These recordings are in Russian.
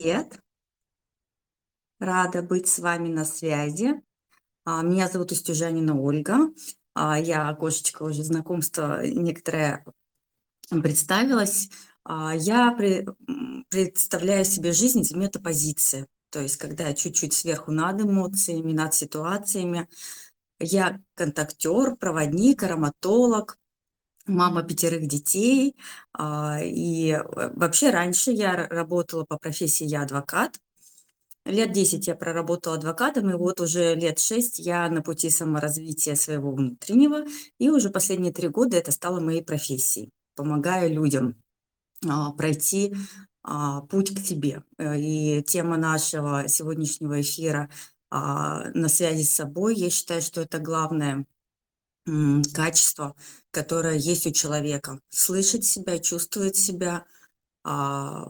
Привет. Рада быть с вами на связи. А, Меня зовут Устюжанина Ольга. А, Я окошечко уже знакомства некоторое представилась. А, Я представляю себе жизнь из метапозиции. То есть, когда я чуть-чуть сверху над эмоциями, над ситуациями. Я контактер, проводник, ароматолог, мама пятерых детей. а, И э, вообще раньше я работала по профессии, я адвокат. Лет 10 я проработала адвокатом, и вот уже лет 6 я на пути саморазвития своего внутреннего, и уже последние три года это стало моей профессией. Помогаю людям а, пройти а, путь к себе. Э, И тема нашего сегодняшнего эфира на связи с собой, я считаю, что это главное качество, которое есть у человека. Слышать себя, чувствовать себя, а,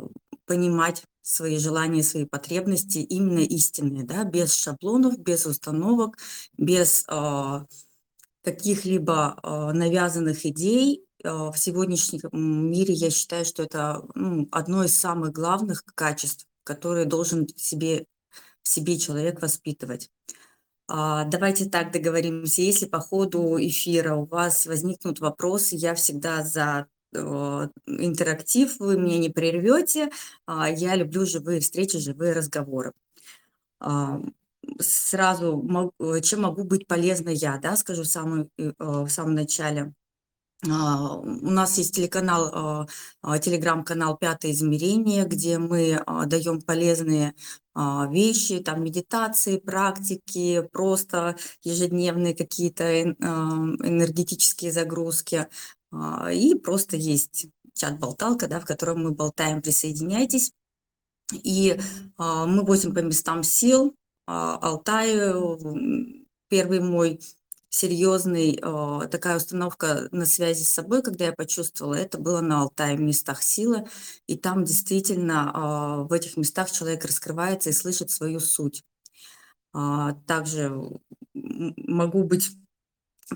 понимать свои желания, свои потребности, именно истинные, да, без шаблонов, без установок, без а, каких-либо а, навязанных идей. В сегодняшнем мире я считаю, что это ну, одно из самых главных качеств, которые должен себе, в себе человек воспитывать. А, Давайте так договоримся. Если по ходу эфира у вас возникнут вопросы, я всегда за э, интерактив, вы меня не прервете. А, Я люблю живые встречи, живые разговоры. А, Сразу, э, чем могу быть полезна я, да, скажу в самом, э, в самом начале. А, У нас есть телеканал, а, а, телеграм-канал «Пятое измерение», где мы даем полезные вещи, там медитации, практики, просто ежедневные какие-то эн- энергетические загрузки. И просто есть чат-болталка, да, в котором мы болтаем, присоединяйтесь. И мы возим по местам сил. А, Алтай, м, первый мой серьезный а, такая установка на связи с собой, когда я почувствовала, это было на Алтае, в местах силы. И там действительно а, в этих местах человек раскрывается и слышит свою суть. А, Также могу быть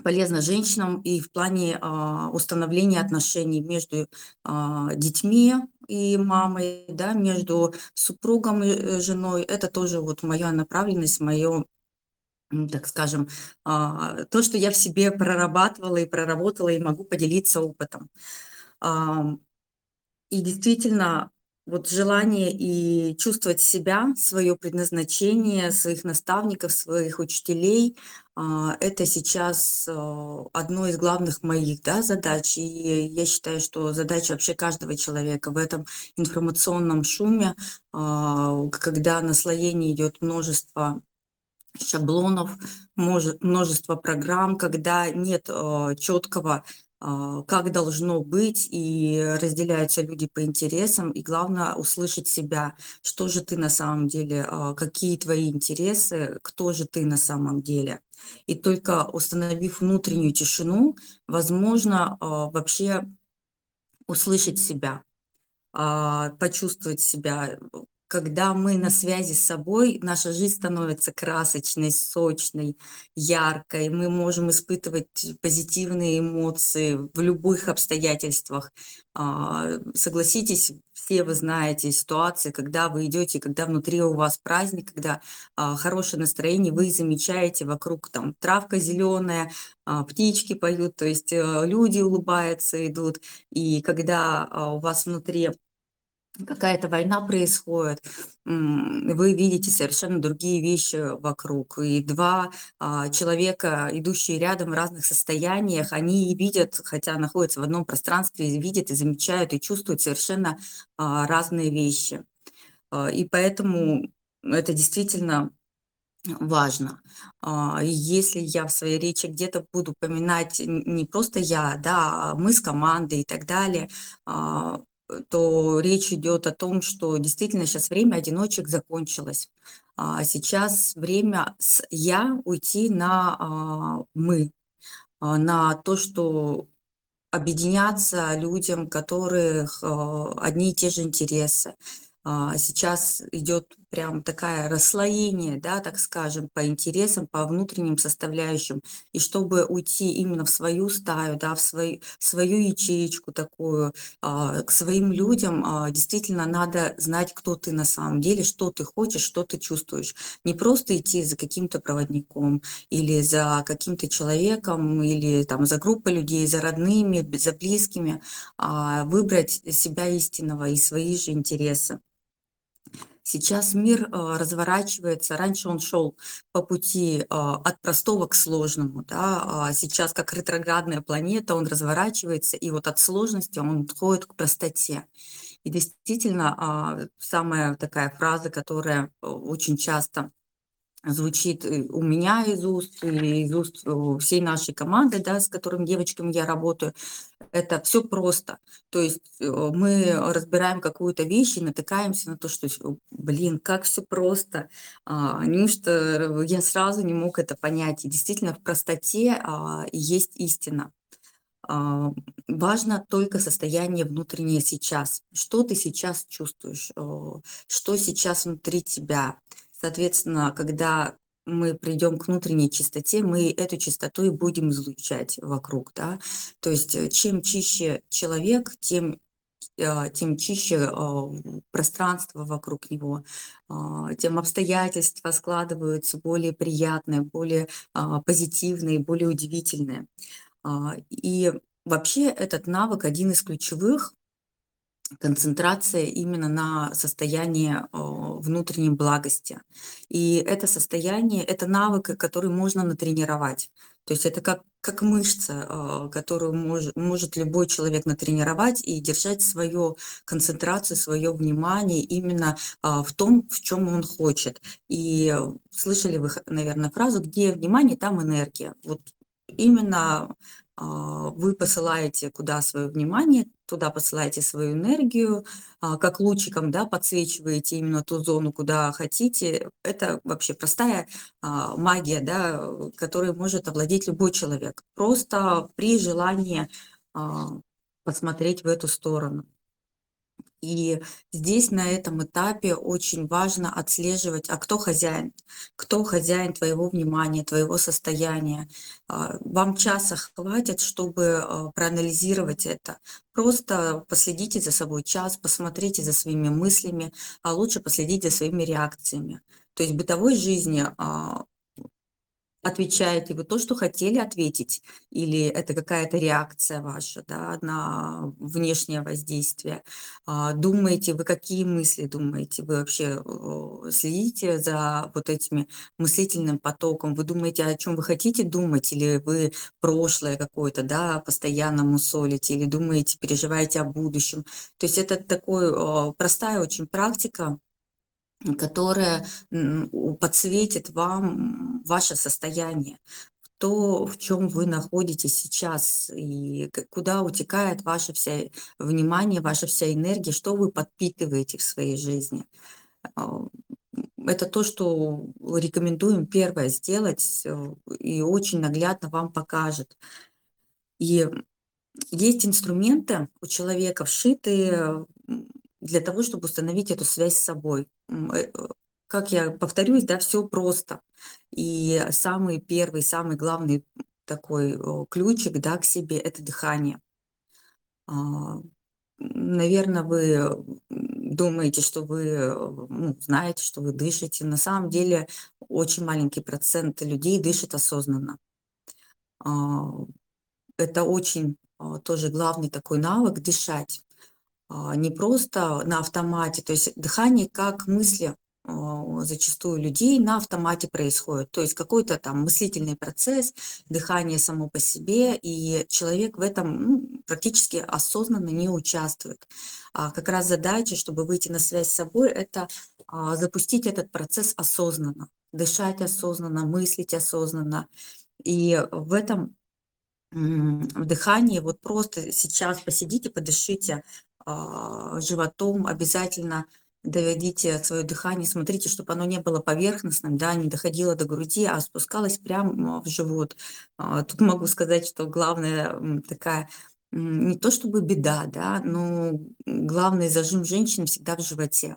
полезна женщинам и в плане а, установления отношений между а, детьми и мамой, да, между супругом и э, женой. Это тоже вот моя направленность, мое, так скажем, а, то, что я в себе прорабатывала и проработала, и могу поделиться опытом. И действительно, вот желание и чувствовать себя, свое предназначение, своих наставников, своих учителей, а, это сейчас а, одно из главных моих да, задач. И я считаю, что задача вообще каждого человека в этом информационном шуме, когда наслоение идет множество шаблонов, множество программ, когда нет э, четкого, а, как должно быть, и разделяются люди по интересам, и главное услышать себя, что же ты на самом деле, а, какие твои интересы, кто же ты на самом деле. И только установив внутреннюю тишину, возможно вообще услышать себя, почувствовать себя. Когда мы на связи с собой, наша жизнь становится красочной, сочной, яркой. Мы можем испытывать позитивные эмоции в любых обстоятельствах. А, Согласитесь, все вы знаете ситуации, когда вы идете, когда внутри у вас праздник, когда а, хорошее настроение, вы замечаете вокруг там травка зеленая, а, птички поют, то есть э, люди улыбаются, идут. И когда у вас внутри какая-то война происходит, вы видите совершенно другие вещи вокруг. И два а, человека, идущие рядом в разных состояниях, они видят, хотя находятся в одном пространстве, видят и замечают и чувствуют совершенно а, разные вещи. А, И поэтому это действительно важно. А, Если я в своей речи где-то буду упоминать не просто я, да, а мы с командой и так далее, а, то речь идет о том, что действительно сейчас время одиночек закончилось. А Сейчас время с я уйти на а, мы, а, на то, что объединяться людям, которых а, одни и те же интересы. А, Сейчас идет прям такая расслоение, да, так скажем, по интересам, по внутренним составляющим. И чтобы уйти именно в свою стаю, да, в свою, свою ячеечку такую, а, к своим людям, а, действительно надо знать, кто ты на самом деле, что ты хочешь, что ты чувствуешь. Не просто идти за каким-то проводником или за каким-то человеком, или там за группой людей, за родными, за близкими, а выбрать себя истинного и свои же интересы. Сейчас мир а, разворачивается, раньше он шел по пути а, от простого к сложному, да, а сейчас как ретроградная планета он разворачивается, и вот от сложности он отходит к простоте. И действительно, самая такая фраза, которая очень часто звучит у меня из уст или из уст всей нашей команды, да, с которыми девочками я работаю, это все просто. То есть э, мы разбираем какую-то вещь и натыкаемся на то, что, блин, как все просто. А, неужто я сразу не мог это понять. И действительно в простоте а, есть истина. А, важно только состояние внутреннее сейчас. Что ты сейчас чувствуешь, что сейчас внутри тебя. Соответственно, когда мы придем к внутренней чистоте, мы эту чистоту и будем излучать вокруг, да. То есть э, чем чище человек, тем э, тем чище э, пространство вокруг него, а, тем обстоятельства складываются более приятные, более а, позитивные, более удивительные. А, и вообще этот навык один из ключевых концентрация именно на состоянии внутренней благости. И это состояние, это навык, который можно натренировать. То есть это как, как мышца, которую мож, может любой человек натренировать и держать свою концентрацию, свое внимание именно в том, в чем он хочет. И слышали вы, наверное, фразу, где внимание, там энергия. Вот именно а, вы посылаете куда свое внимание, туда посылаете свою энергию, а, как лучиком, да, подсвечиваете именно ту зону, куда хотите. Это вообще простая а, магия, да, которой может овладеть любой человек. Просто при желании посмотреть в эту сторону. И здесь на этом этапе очень важно отслеживать, а кто хозяин, кто хозяин твоего внимания, твоего состояния. А, вам часа хватит, чтобы а, проанализировать это. Просто последите за собой час, посмотрите за своими мыслями, а лучше последите за своими реакциями. То есть в бытовой жизни а, Отвечаете вы то, что хотели ответить, или это какая-то реакция ваша да, на внешнее воздействие? А, думаете вы, какие мысли думаете? Вы вообще следите за вот этими мыслительным потоком? Вы думаете, о чем вы хотите думать, или вы прошлое какое-то да, постоянно мусолите, или думаете, переживаете о будущем? То есть это такой простая очень практика, которая подсветит вам ваше состояние, то, в чем вы находитесь сейчас, и куда утекает ваше вся внимание, ваша вся энергия, что вы подпитываете в своей жизни. А, это то, что рекомендуем первое сделать, э, и очень наглядно вам покажет. И есть инструменты у человека вшитые для того, чтобы установить эту связь с собой. Э, как я повторюсь, да, все просто. И самый первый, самый главный такой ключик, да, к себе– это дыхание. А, Наверное, вы думаете, что вы ну, знаете, что вы дышите. На самом деле очень маленький процент людей дышит осознанно. А, это очень тоже главный такой навык– дышать. А, не просто на автомате, то есть дыхание как мысли а, зачастую людей на автомате происходит. То есть какой-то там мыслительный процесс, дыхание само по себе, и человек в этом ну, практически осознанно не участвует. А как раз задача, чтобы выйти на связь с собой, это а, запустить этот процесс осознанно, дышать осознанно, мыслить осознанно. И в этом в дыхании вот просто сейчас посидите, подышите животом, обязательно доведите свое дыхание, смотрите, чтобы оно не было поверхностным, да, не доходило до груди, а спускалось прямо в живот. А, тут могу сказать, что главная такая не то чтобы беда, да, но главный зажим женщины всегда в животе.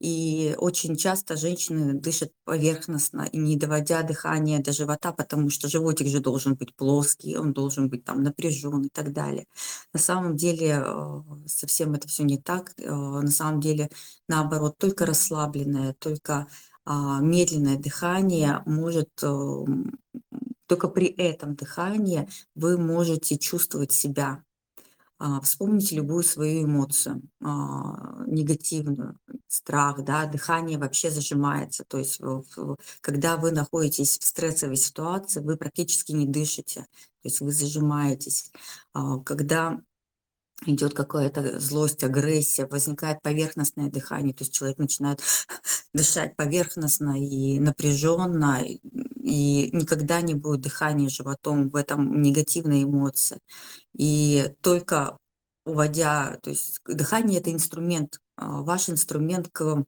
И очень часто женщины дышат поверхностно не доводя дыхание до живота, потому что животик же должен быть плоский, он должен быть там напряжен и так далее. На самом деле э, совсем это все не так. Э, на самом деле, наоборот, только расслабленное, только а, медленное дыхание может э, только при этом дыхании вы можете чувствовать себя вспомните любую свою эмоцию, а, негативную, страх, да, дыхание вообще зажимается. То есть, когда вы находитесь в стрессовой ситуации, вы практически не дышите, то есть вы зажимаетесь. А, когда идет какая-то злость, агрессия, возникает поверхностное дыхание, то есть человек начинает дышать поверхностно и напряженно, и никогда не будет дыхания животом в этом негативной эмоции. И только уводя, то есть дыхание – это инструмент, а, ваш инструмент к,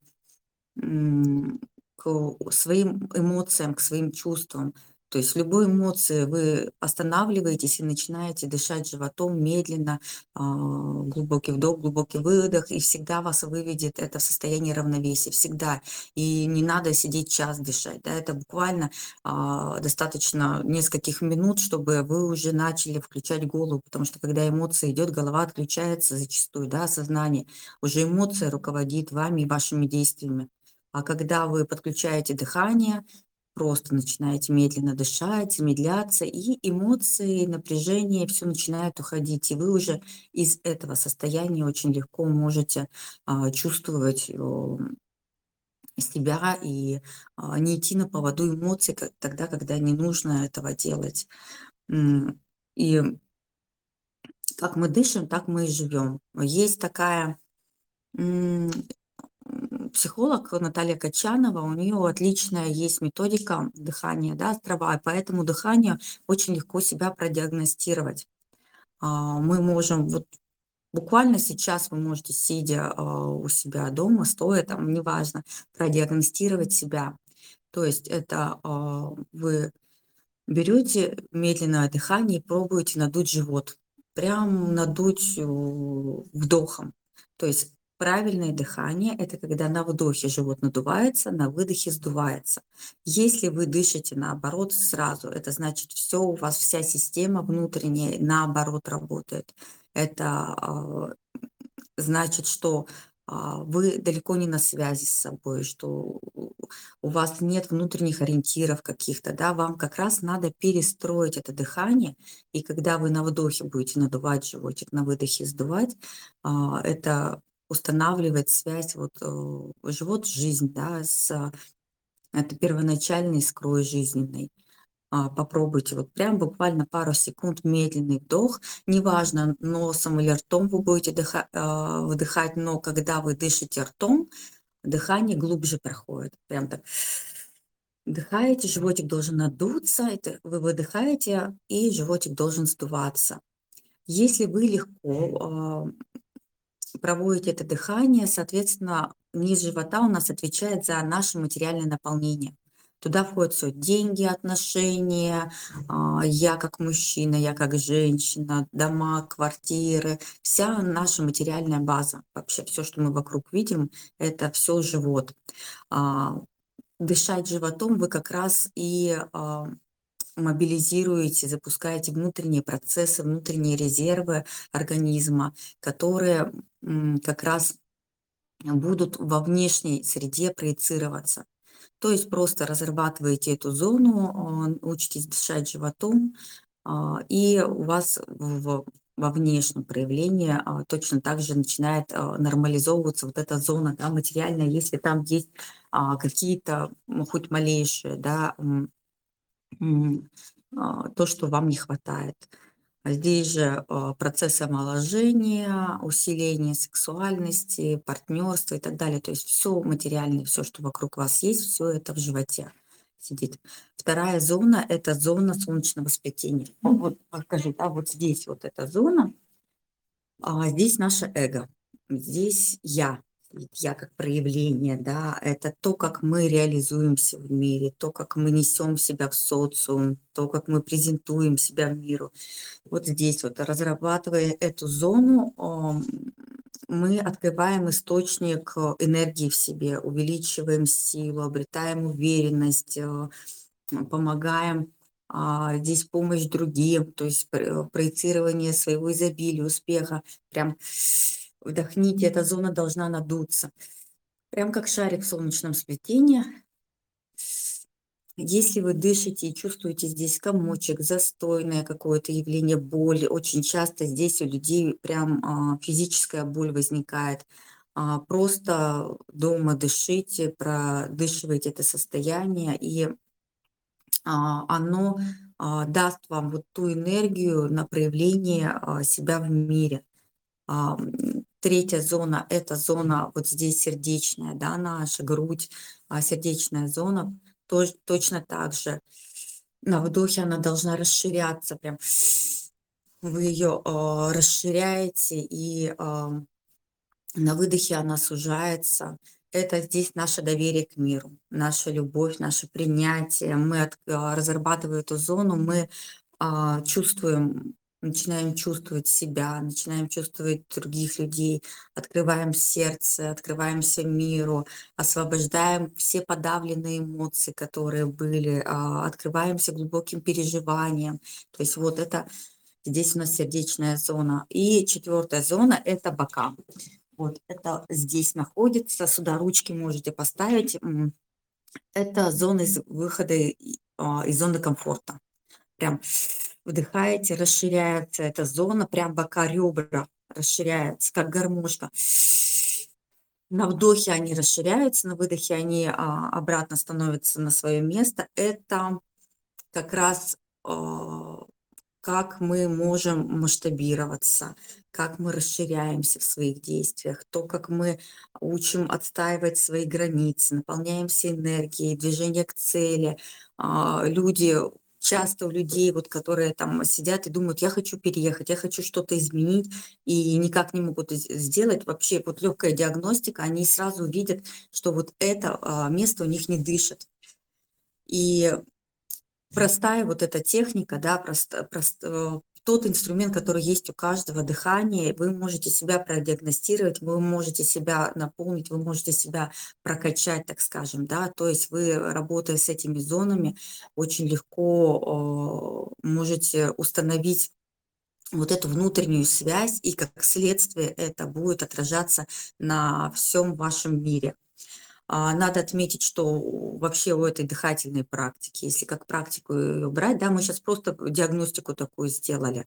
к своим эмоциям, к своим чувствам. То есть в любой эмоции вы останавливаетесь и начинаете дышать животом медленно, а, глубокий вдох, глубокий выдох, и всегда вас выведет это в состояние равновесия, всегда. И не надо сидеть час дышать, да, это буквально а, достаточно нескольких минут, чтобы вы уже начали включать голову, потому что когда эмоция идет, голова отключается зачастую, да, сознание. Уже эмоция руководит вами и вашими действиями. А когда вы подключаете дыхание, просто начинаете медленно дышать, замедляться, и эмоции, напряжение, все начинает уходить, и вы уже из этого состояния очень легко можете а, чувствовать себя и а, не идти на поводу эмоций как, тогда, когда не нужно этого делать. И как мы дышим, так мы и живем. Есть такая психолог Наталья Качанова, у нее отличная есть методика дыхания, да, острова, и поэтому дыхание очень легко себя продиагностировать. А, мы можем, вот буквально сейчас вы можете, сидя а, у себя дома, стоя там, неважно, продиагностировать себя. То есть это а, вы берете медленное дыхание и пробуете надуть живот. Прям надуть вдохом. То есть Правильное дыхание – это когда на вдохе живот надувается, на выдохе сдувается. Если вы дышите наоборот сразу, это значит, все у вас, вся система внутренняя наоборот работает. Это э, значит, что э, вы далеко не на связи с собой, что у вас нет внутренних ориентиров каких-то, да, вам как раз надо перестроить это дыхание, и когда вы на вдохе будете надувать животик, на выдохе сдувать, э, это устанавливает связь, вот э, живот, жизнь, да, с это первоначальной искрой жизненной. А, попробуйте вот прям буквально пару секунд медленный вдох, неважно, носом или ртом вы будете дыха, э, выдыхать, но когда вы дышите ртом, дыхание глубже проходит, прям так вдыхаете, животик должен надуться, это вы выдыхаете, и животик должен сдуваться. Если вы легко проводите это дыхание, соответственно, низ живота у нас отвечает за наше материальное наполнение. Туда входят все деньги, отношения, а, я как мужчина, я как женщина, дома, квартиры, вся наша материальная база. Вообще все, что мы вокруг видим, это все живот. А, дышать животом вы как раз и а, мобилизируете, запускаете внутренние процессы, внутренние резервы организма, которые как раз будут во внешней среде проецироваться. То есть просто разрабатываете эту зону, учитесь дышать животом, а, и у вас в, во внешнем проявлении а, точно так же начинает а, нормализовываться вот эта зона да, материальная, если там есть какие-то, хоть малейшие, да, то, что вам не хватает. Здесь же а, процесс омоложения, усиление сексуальности, партнерства и так далее. То есть все материальное, все, что вокруг вас есть, все это в животе сидит. Вторая зона – это зона солнечного сплетения. Вот покажи, да, вот здесь вот эта зона, а здесь наше эго, здесь я я как проявление, да, это то, как мы реализуемся в мире, то, как мы несем себя в социум, то, как мы презентуем себя в миру. Вот здесь вот, разрабатывая эту зону, мы открываем источник э, энергии в себе, увеличиваем силу, обретаем уверенность, э, помогаем а, здесь помощь другим, то есть э, проецирование своего изобилия, успеха. Прям вдохните, эта зона должна надуться. Прям как шарик в солнечном сплетении. Если вы дышите и чувствуете здесь комочек, застойное какое-то явление боли, очень часто здесь у людей прям а, физическая боль возникает. А, просто дома дышите, продышивайте это состояние, и а, оно даст вам вот ту энергию на проявление себя в мире. Третья зона – это зона вот здесь сердечная, да, наша грудь, а, сердечная зона. Тоже, точно так же на вдохе она должна расширяться, прям вы ее а, расширяете, и а, на выдохе она сужается это здесь наше доверие к миру, наша любовь, наше принятие. Мы от, разрабатывая эту зону, мы а, чувствуем, начинаем чувствовать себя, начинаем чувствовать других людей, открываем сердце, открываемся миру, освобождаем все подавленные эмоции, которые были, а, открываемся глубоким переживаниям. То есть вот это здесь у нас сердечная зона. И четвертая зона – это бока. Вот это здесь находится, сюда ручки можете поставить. Это зона из выхода а, из зоны комфорта. Прям вдыхаете, расширяется эта зона, прям бока ребра расширяются, как гармошка. На вдохе они расширяются, на выдохе они а, обратно становятся на свое место. Это как раз а, как мы можем масштабироваться, как мы расширяемся в своих действиях, то, как мы учим отстаивать свои границы, наполняемся энергией, движение к цели. А, люди, часто у людей, вот, которые там сидят и думают, я хочу переехать, я хочу что-то изменить, и никак не могут сделать. Вообще вот легкая диагностика, они сразу видят, что вот это а, место у них не дышит. И простая вот эта техника, да, просто, просто тот инструмент, который есть у каждого дыхания, вы можете себя продиагностировать, вы можете себя наполнить, вы можете себя прокачать, так скажем, да, то есть вы, работая с этими зонами, очень легко можете установить вот эту внутреннюю связь, и как следствие это будет отражаться на всем вашем мире. А, надо отметить, что вообще у этой дыхательной практики, если как практику ее брать, да, мы сейчас просто диагностику такую сделали.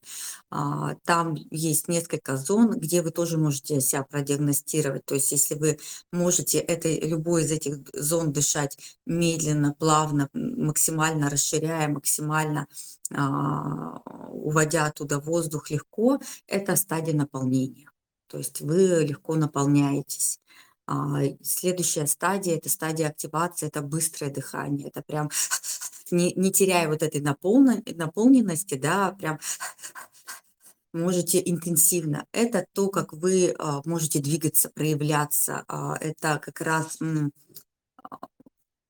А, там есть несколько зон, где вы тоже можете себя продиагностировать. То есть если вы можете этой, любой из этих зон дышать медленно, плавно, максимально расширяя, максимально а, уводя оттуда воздух легко, это стадия наполнения. То есть вы легко наполняетесь. А, следующая стадия – это стадия активации, это быстрое дыхание, это прям не, не теряя вот этой наполненности, да, прям можете интенсивно. Это то, как вы а, можете двигаться, проявляться. А, это как раз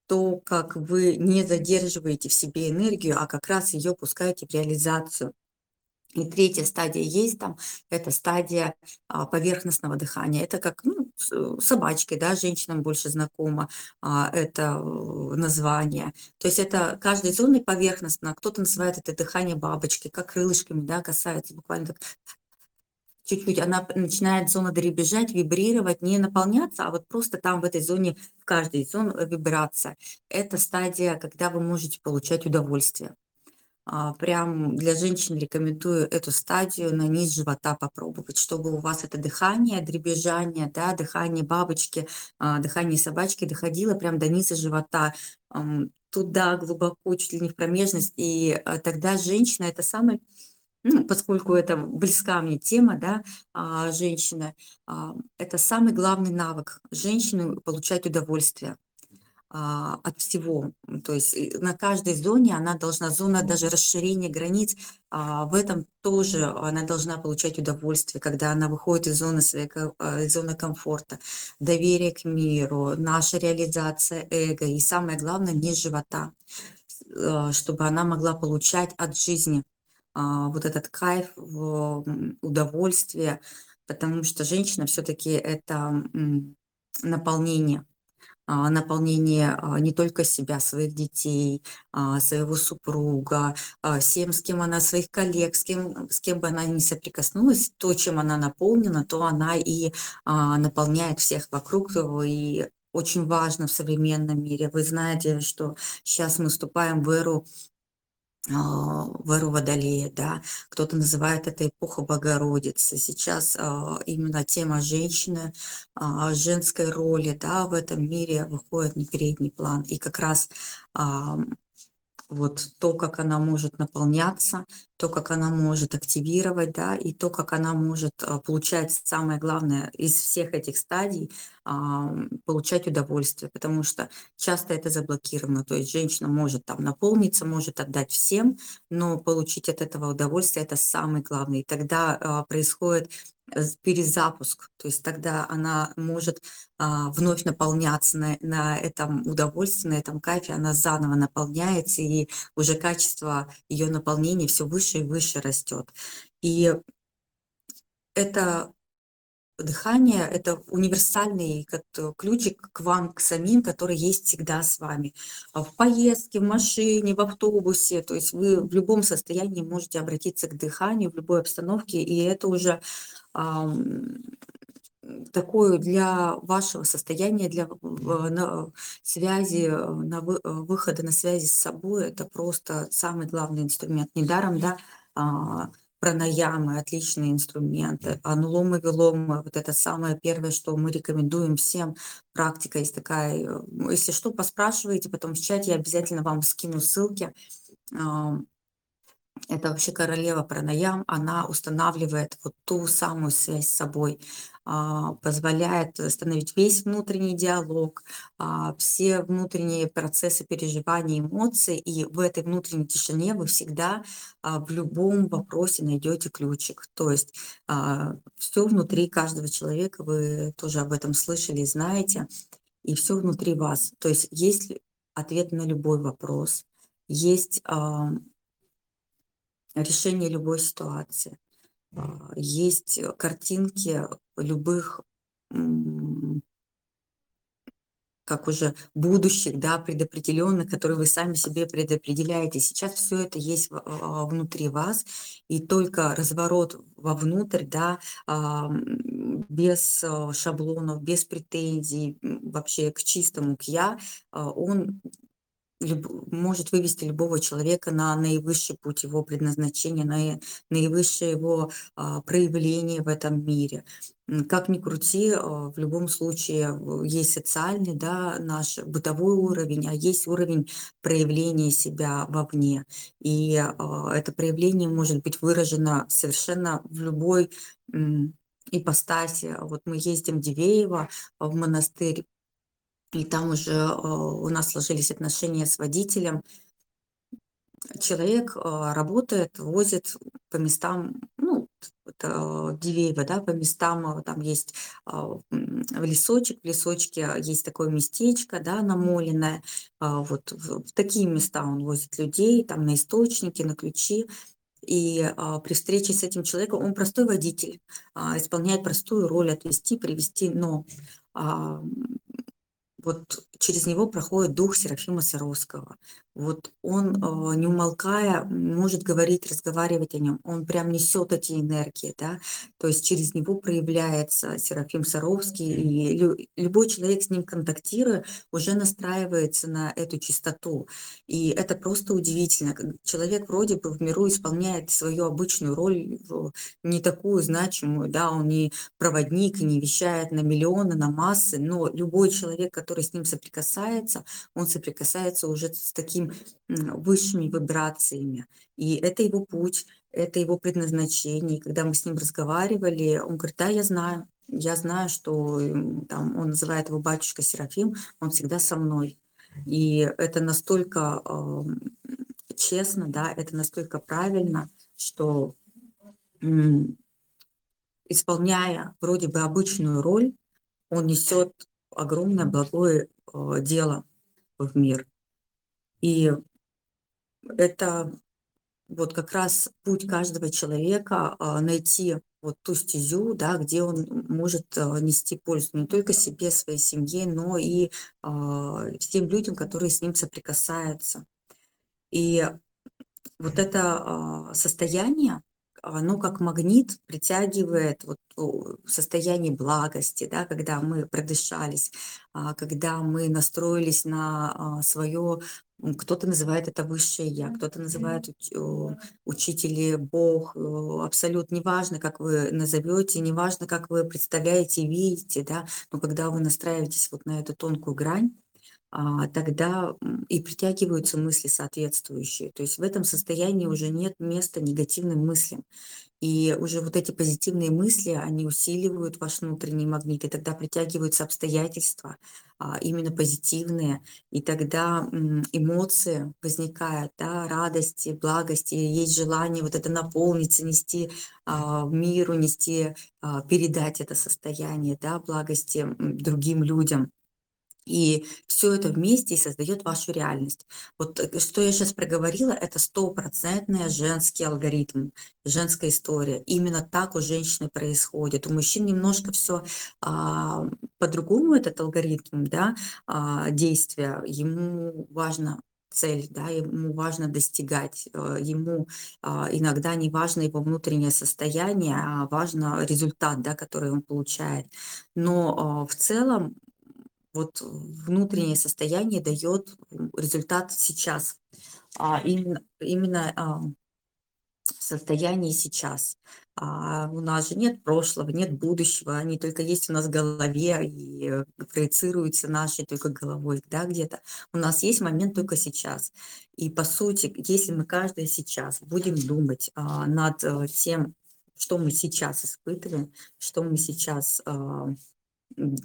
то, как вы не задерживаете в себе энергию, а как раз ее пускаете в реализацию. И третья стадия есть там, это стадия а, поверхностного дыхания. Это как ну, собачки, да, женщинам больше знакомо а, это название. То есть это каждой зоной поверхностно. Кто-то называет это дыхание бабочки, как крылышками, да, касается буквально так чуть-чуть, она начинает зона дребезжать, вибрировать, не наполняться, а вот просто там в этой зоне, в каждой зоне вибрация. Это стадия, когда вы можете получать удовольствие. А, прям для женщин рекомендую эту стадию на низ живота попробовать, чтобы у вас это дыхание, дребезжание, да, дыхание бабочки, а, дыхание собачки доходило прям до низа живота, туда глубоко, чуть ли не в промежность, и а, тогда женщина это самый ну, поскольку это близка мне тема, да, женщина, это самый главный навык женщины получать удовольствие. А, от всего. То есть на каждой зоне она должна, зона даже расширения границ, а, в этом тоже она должна получать удовольствие, когда она выходит из зоны, своей, а, из зоны комфорта, доверие к миру, наша реализация эго и самое главное, не живота, чтобы она могла получать от жизни вот этот кайф, удовольствие, потому что женщина все-таки это наполнение наполнение а, не только себя, своих детей, а, своего супруга, всем, с кем она, своих коллег, с кем, с кем бы она ни соприкоснулась, то, чем она наполнена, то она и наполняет всех вокруг, и очень важно в современном мире. Вы знаете, что сейчас мы вступаем в эру а, в эру Водолея, да, кто-то называет это эпоха Богородицы. Сейчас а, именно тема женщины, а, женской роли, да, в этом мире выходит на передний план. И как раз вот то, как она может наполняться, то, как она может активировать, да, и то, как она может а, получать самое главное из всех этих стадий, а, получать удовольствие, потому что часто это заблокировано, то есть женщина может там наполниться, может отдать всем, но получить от этого удовольствие – это самое главное, и тогда а, происходит перезапуск, то есть тогда она может а, вновь наполняться на, на этом удовольствии, на этом кайфе, она заново наполняется, и уже качество ее наполнения все выше и выше растет. И это дыхание – это универсальный ключик к вам, к самим, который есть всегда с вами. В поездке, в машине, в автобусе, то есть вы в любом состоянии можете обратиться к дыханию, в любой обстановке, и это уже такое для вашего состояния, для на, связи, на вы, выхода на связи с собой, это просто самый главный инструмент. Недаром, да, а, пранаямы, отличные инструменты, ануломы, виломы, вот это самое первое, что мы рекомендуем всем. Практика есть такая, э, если что, поспрашивайте, потом в чате я обязательно вам скину ссылки это вообще королева пранаям, она устанавливает вот ту самую связь с собой, а, позволяет остановить весь внутренний диалог, а, все внутренние процессы переживания, эмоций, и в этой внутренней тишине вы всегда а, в любом вопросе найдете ключик. То есть все внутри каждого человека, вы тоже об этом слышали и знаете, и все внутри вас. То есть есть ответ на любой вопрос, есть решение любой ситуации. А, есть э, картинки любых, как уже будущих, да, предопределенных, которые вы сами себе предопределяете. Сейчас все это есть а, внутри вас, и только разворот вовнутрь, да, а, без шаблонов, без претензий, вообще к чистому, к я, он люб, может вывести любого человека на наивысший путь его предназначения, на наивысшее его а, проявление в этом мире. Как ни крути, а, в любом случае есть социальный, да, наш бытовой уровень, а есть уровень проявления себя вовне. И а, это проявление может быть выражено совершенно в любой ипостаси. Вот мы ездим в Дивеево, в монастырь и там уже э, у нас сложились отношения с водителем. Человек э, работает, возит по местам, ну, это Дивеево, да, по местам, э, там есть лесочек, в лесочке есть такое местечко, да, намоленное, вот в такие места он возит людей, там на источники, на ключи, и а, при встрече с этим человеком он простой водитель, а, исполняет простую роль отвезти, привести, но а, вот через него проходит дух Серафима Саровского. Вот он, э, не умолкая, может говорить, разговаривать о нем. Он прям несет эти энергии, да. То есть через него проявляется Серафим Саровский, и любой человек с ним контактируя, уже настраивается на эту чистоту. И это просто удивительно. Человек вроде бы в миру исполняет свою обычную роль, не такую значимую, да, он не проводник, не вещает на миллионы, на массы, но любой человек, который с ним соприкасается, он соприкасается уже с таким высшими вибрациями. И это его путь, это его предназначение. И когда мы с ним разговаривали, он говорит, да, я знаю, я знаю, что там, он называет его батюшка Серафим, он всегда со мной. И это настолько э, честно, да, это настолько правильно, что э, исполняя вроде бы обычную роль, он несет огромное благое э, дело в мир. И это вот как раз путь каждого человека а, найти вот ту стезю, да, где он может э, нести пользу не только себе, своей семье, но и а, тем людям, которые с ним соприкасаются. И вот это а, состояние, оно как магнит притягивает вот состояние благости, да, когда мы продышались, а, когда мы настроились на а, свое, кто-то называет это высшее я, кто-то называет учители Бог, абсолютно неважно, как вы назовете, неважно, как вы представляете видите, да, но когда вы настраиваетесь вот на эту тонкую грань, а, тогда и притягиваются мысли соответствующие. То есть в этом состоянии уже нет места негативным мыслям. И уже вот эти позитивные мысли, они усиливают ваш внутренний магнит, и тогда притягиваются обстоятельства, а, именно позитивные, и тогда эмоции возникают, да, радости, благости, есть желание вот это наполниться, нести а, миру, нести, передать это состояние, да, благости другим людям. И все это вместе и создает вашу реальность. Вот э, что я сейчас проговорила, это стопроцентный женский алгоритм, женская история. Именно так у женщины происходит. У мужчин немножко все а, по-другому этот алгоритм да, а, действия. Ему важно цель, да, ему важно достигать, э, ему а, иногда не важно его внутреннее состояние, а важно результат, да, который он получает. Но а, в целом вот внутреннее состояние дает результат сейчас, а именно, именно а, состояние сейчас. А у нас же нет прошлого, нет будущего, они только есть у нас в голове и проецируются нашей только головой, да, где-то. У нас есть момент только сейчас. И по сути, если мы каждый сейчас будем думать а, над а, тем, что мы сейчас испытываем, что мы сейчас а,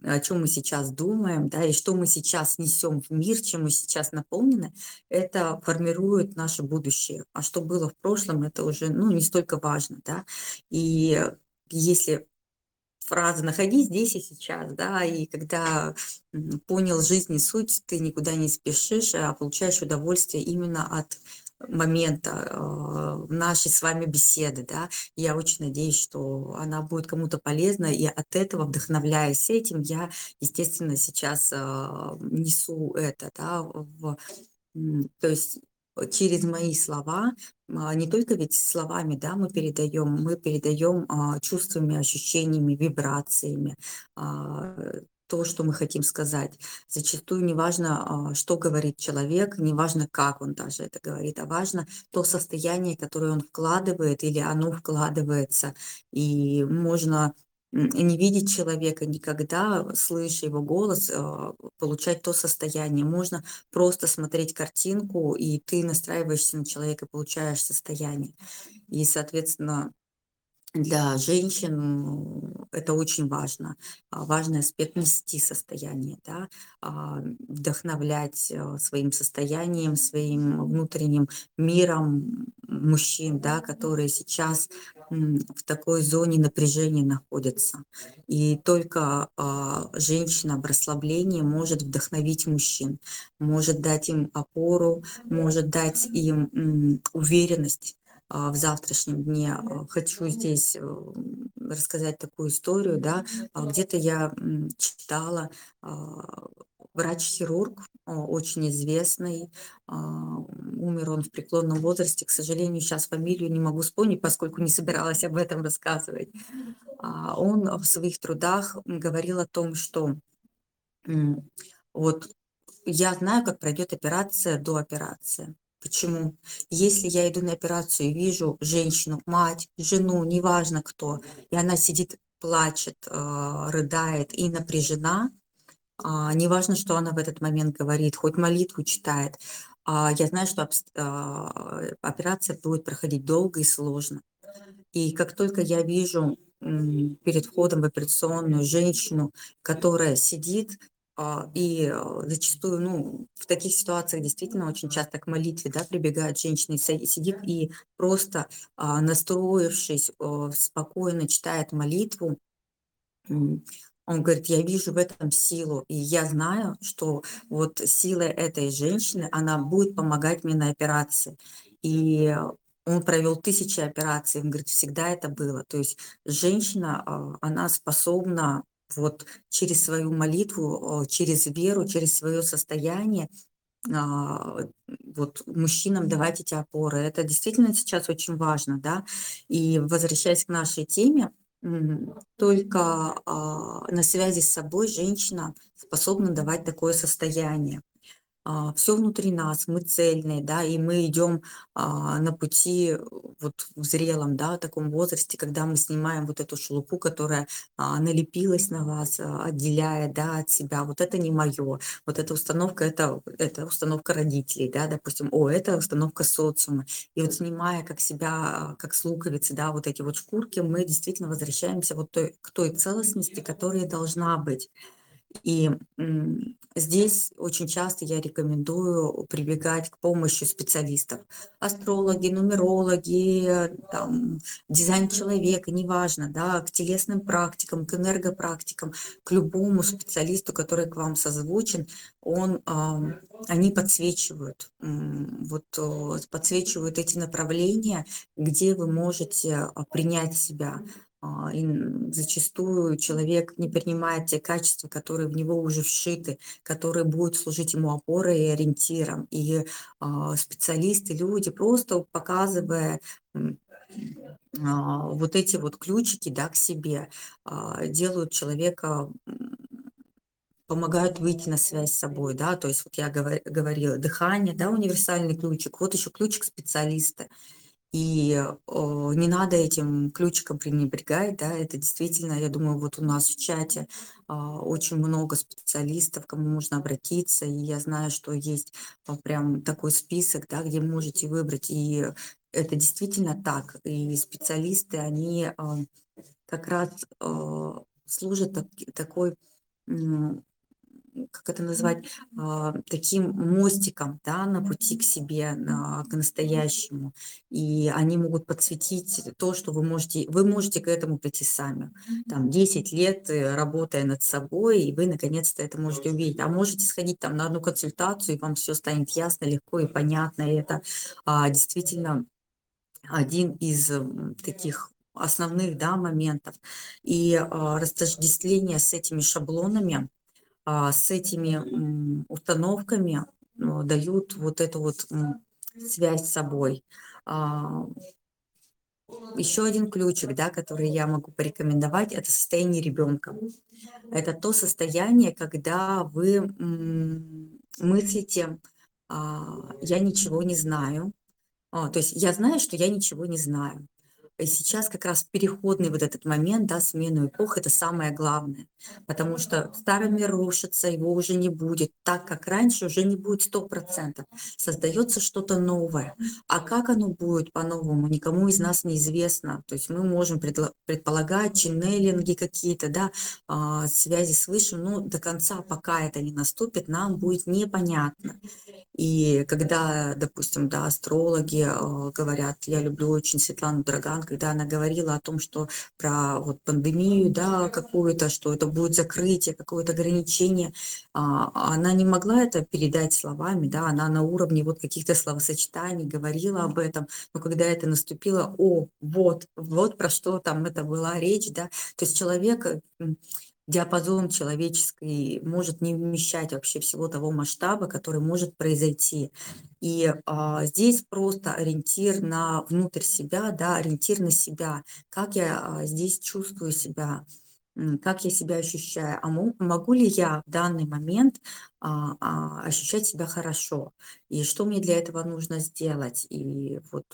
о чем мы сейчас думаем, да, и что мы сейчас несем в мир, чем мы сейчас наполнены, это формирует наше будущее. А что было в прошлом, это уже, ну, не столько важно, да. И если фраза «находись здесь и сейчас», да, и когда понял жизнь и суть, ты никуда не спешишь, а получаешь удовольствие именно от момента э, нашей с вами беседы, да, я очень надеюсь, что она будет кому-то полезна, и от этого, вдохновляясь этим, я, естественно, сейчас э, несу это, да, в, то есть через мои слова, а, не только ведь словами, да, мы передаем, мы передаем а, чувствами, ощущениями, вибрациями, а, то, что мы хотим сказать. Зачастую не важно, а, что говорит человек, не важно, как он даже это говорит, а важно то состояние, которое он вкладывает или оно вкладывается. И можно не видеть человека никогда, слыша его голос, а, получать то состояние. Можно просто смотреть картинку, и ты настраиваешься на человека, получаешь состояние. И, соответственно, для женщин это очень важно. А, важный аспект нести состояние, да, а, вдохновлять э, своим состоянием, своим внутренним миром мужчин, да, которые сейчас в такой зоне напряжения находятся. И только а, женщина в расслаблении может вдохновить мужчин, может дать им опору, может дать им уверенность в завтрашнем дне. А, хочу здесь э, рассказать такую историю, да, а, где-то я читала врач-хирург, очень известный, умер он в преклонном возрасте, к сожалению, сейчас фамилию не могу вспомнить, поскольку не собиралась об этом рассказывать. Он в своих трудах говорил о том, что вот я знаю, как пройдет операция до операции. Почему? Если я иду на операцию и вижу женщину, мать, жену, неважно кто, и она сидит, плачет, э, рыдает и напряжена, а, неважно, что она в этот момент говорит, хоть молитву читает, а, я знаю, что а, операция будет проходить долго и сложно. И как только я вижу перед входом в операционную женщину, которая сидит а, и а, зачастую, ну, в таких ситуациях действительно очень часто к молитве, да, прибегают женщины, сидит и просто а, настроившись, спокойно читает молитву, он говорит, я вижу в этом силу, и я знаю, что вот сила этой женщины, она будет помогать мне на операции. И он провел тысячи операций, он говорит, всегда это было. То есть женщина, а, она способна вот через свою молитву, через веру, через свое состояние а, вот мужчинам давать эти опоры. Это действительно сейчас очень важно, да. И возвращаясь к нашей теме, только а, на связи с собой женщина способна давать такое состояние. А, все внутри нас, мы цельные, да, и мы идем а, на пути вот в зрелом, да, таком возрасте, когда мы снимаем вот эту шелупу, которая а, налепилась на вас, отделяя, да, от себя. Вот это не мое, вот эта установка, это, это установка родителей, да, допустим, о, это установка социума. И вот снимая как себя, как с луковицы, да, вот эти вот шкурки, мы действительно возвращаемся вот той, к той целостности, которая должна быть. И здесь очень часто я рекомендую прибегать к помощи специалистов. Астрологи, нумерологи, там, дизайн человека, неважно, да, к телесным практикам, к энергопрактикам, к любому специалисту, который к вам созвучен, он, они подсвечивают, вот подсвечивают эти направления, где вы можете а, принять себя, и зачастую человек не принимает те качества, которые в него уже вшиты, которые будут служить ему опорой и ориентиром. И а, специалисты, люди, просто показывая а, вот эти вот ключики да, к себе, делают человека помогают выйти на связь с собой, да, то есть вот я говорила, дыхание, да, универсальный ключик, вот еще ключик специалиста. И о, не надо этим ключиком пренебрегать, да, это действительно, я думаю, вот у нас в чате а, очень много специалистов, к кому можно обратиться, и я знаю, что есть а, прям такой список, да, где можете выбрать, и это действительно так, и специалисты, они а, как раз а, служат так, такой как это назвать, а, таким мостиком да, на пути к себе, к настоящему. И они могут подсветить то, что вы можете, вы можете к этому прийти сами. Там 10 лет э, работая над собой, и вы наконец-то это можете увидеть. А можете сходить там на одну консультацию, и вам все станет ясно, легко и понятно. И это а, действительно один из таких основных да, моментов. И а, растождествление с этими шаблонами, с этими установками ну, дают вот эту вот связь с собой. А, Еще один ключик, да, который я могу порекомендовать, это состояние ребенка. Это то состояние, когда вы мыслите, а, я ничего не знаю. То есть я знаю, что я ничего не знаю сейчас как раз переходный вот этот момент, да, смену эпох, это самое главное, потому что старый мир рушится, его уже не будет, так как раньше уже не будет сто процентов, создается что-то новое, а как оно будет по-новому, никому из нас неизвестно, то есть мы можем предполагать ченнелинги какие-то, да, а, связи с высшим, но до конца, пока это не наступит, нам будет непонятно, и когда, допустим, да, астрологи э, говорят, я люблю очень Светлану Драган, когда она говорила о том, что про вот пандемию, да, какую-то, что это будет закрытие, какое-то ограничение, а, она не могла это передать словами, да, она на уровне вот каких-то словосочетаний говорила об этом, но когда это наступило, о, вот, вот про что там это была речь, да, то есть человек диапазон человеческий может не вмещать вообще всего того масштаба, который может произойти. И а, здесь просто ориентир на внутрь себя, да, ориентир на себя, как я а, здесь чувствую себя, как я себя ощущаю, а могу ли я в данный момент а, а, ощущать себя хорошо, и что мне для этого нужно сделать. И вот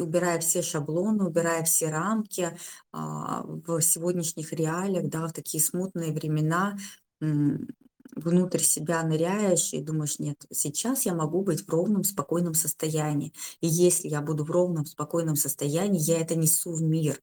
убирая все шаблоны, убирая все рамки а, в сегодняшних реалиях, да, в такие смутные времена, внутрь себя ныряешь и думаешь, нет, сейчас я могу быть в ровном, спокойном состоянии. И если я буду в ровном, спокойном состоянии, я это несу в мир.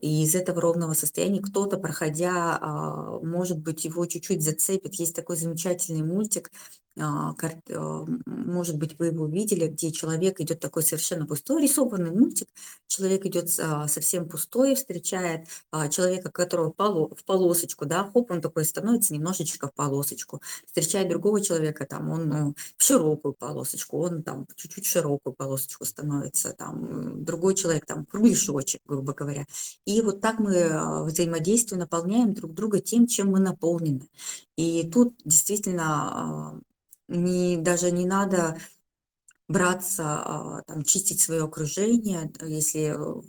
И из этого ровного состояния кто-то, проходя, а, может быть, его чуть-чуть зацепит. Есть такой замечательный мультик может быть, вы его видели, где человек идет такой совершенно пустой, рисованный мультик. Человек идет а, совсем пустой, встречает человека, которого в полосочку, да, хоп, он такой становится немножечко в полосочку. Встречает другого человека, там, он ну, в широкую полосочку, он там чуть-чуть широкую полосочку становится, там, другой человек там кругляшочек, грубо говоря. И вот так мы взаимодействуем, наполняем друг друга тем, чем мы наполнены. И тут действительно не, даже не надо браться, а, там, чистить свое окружение, если э,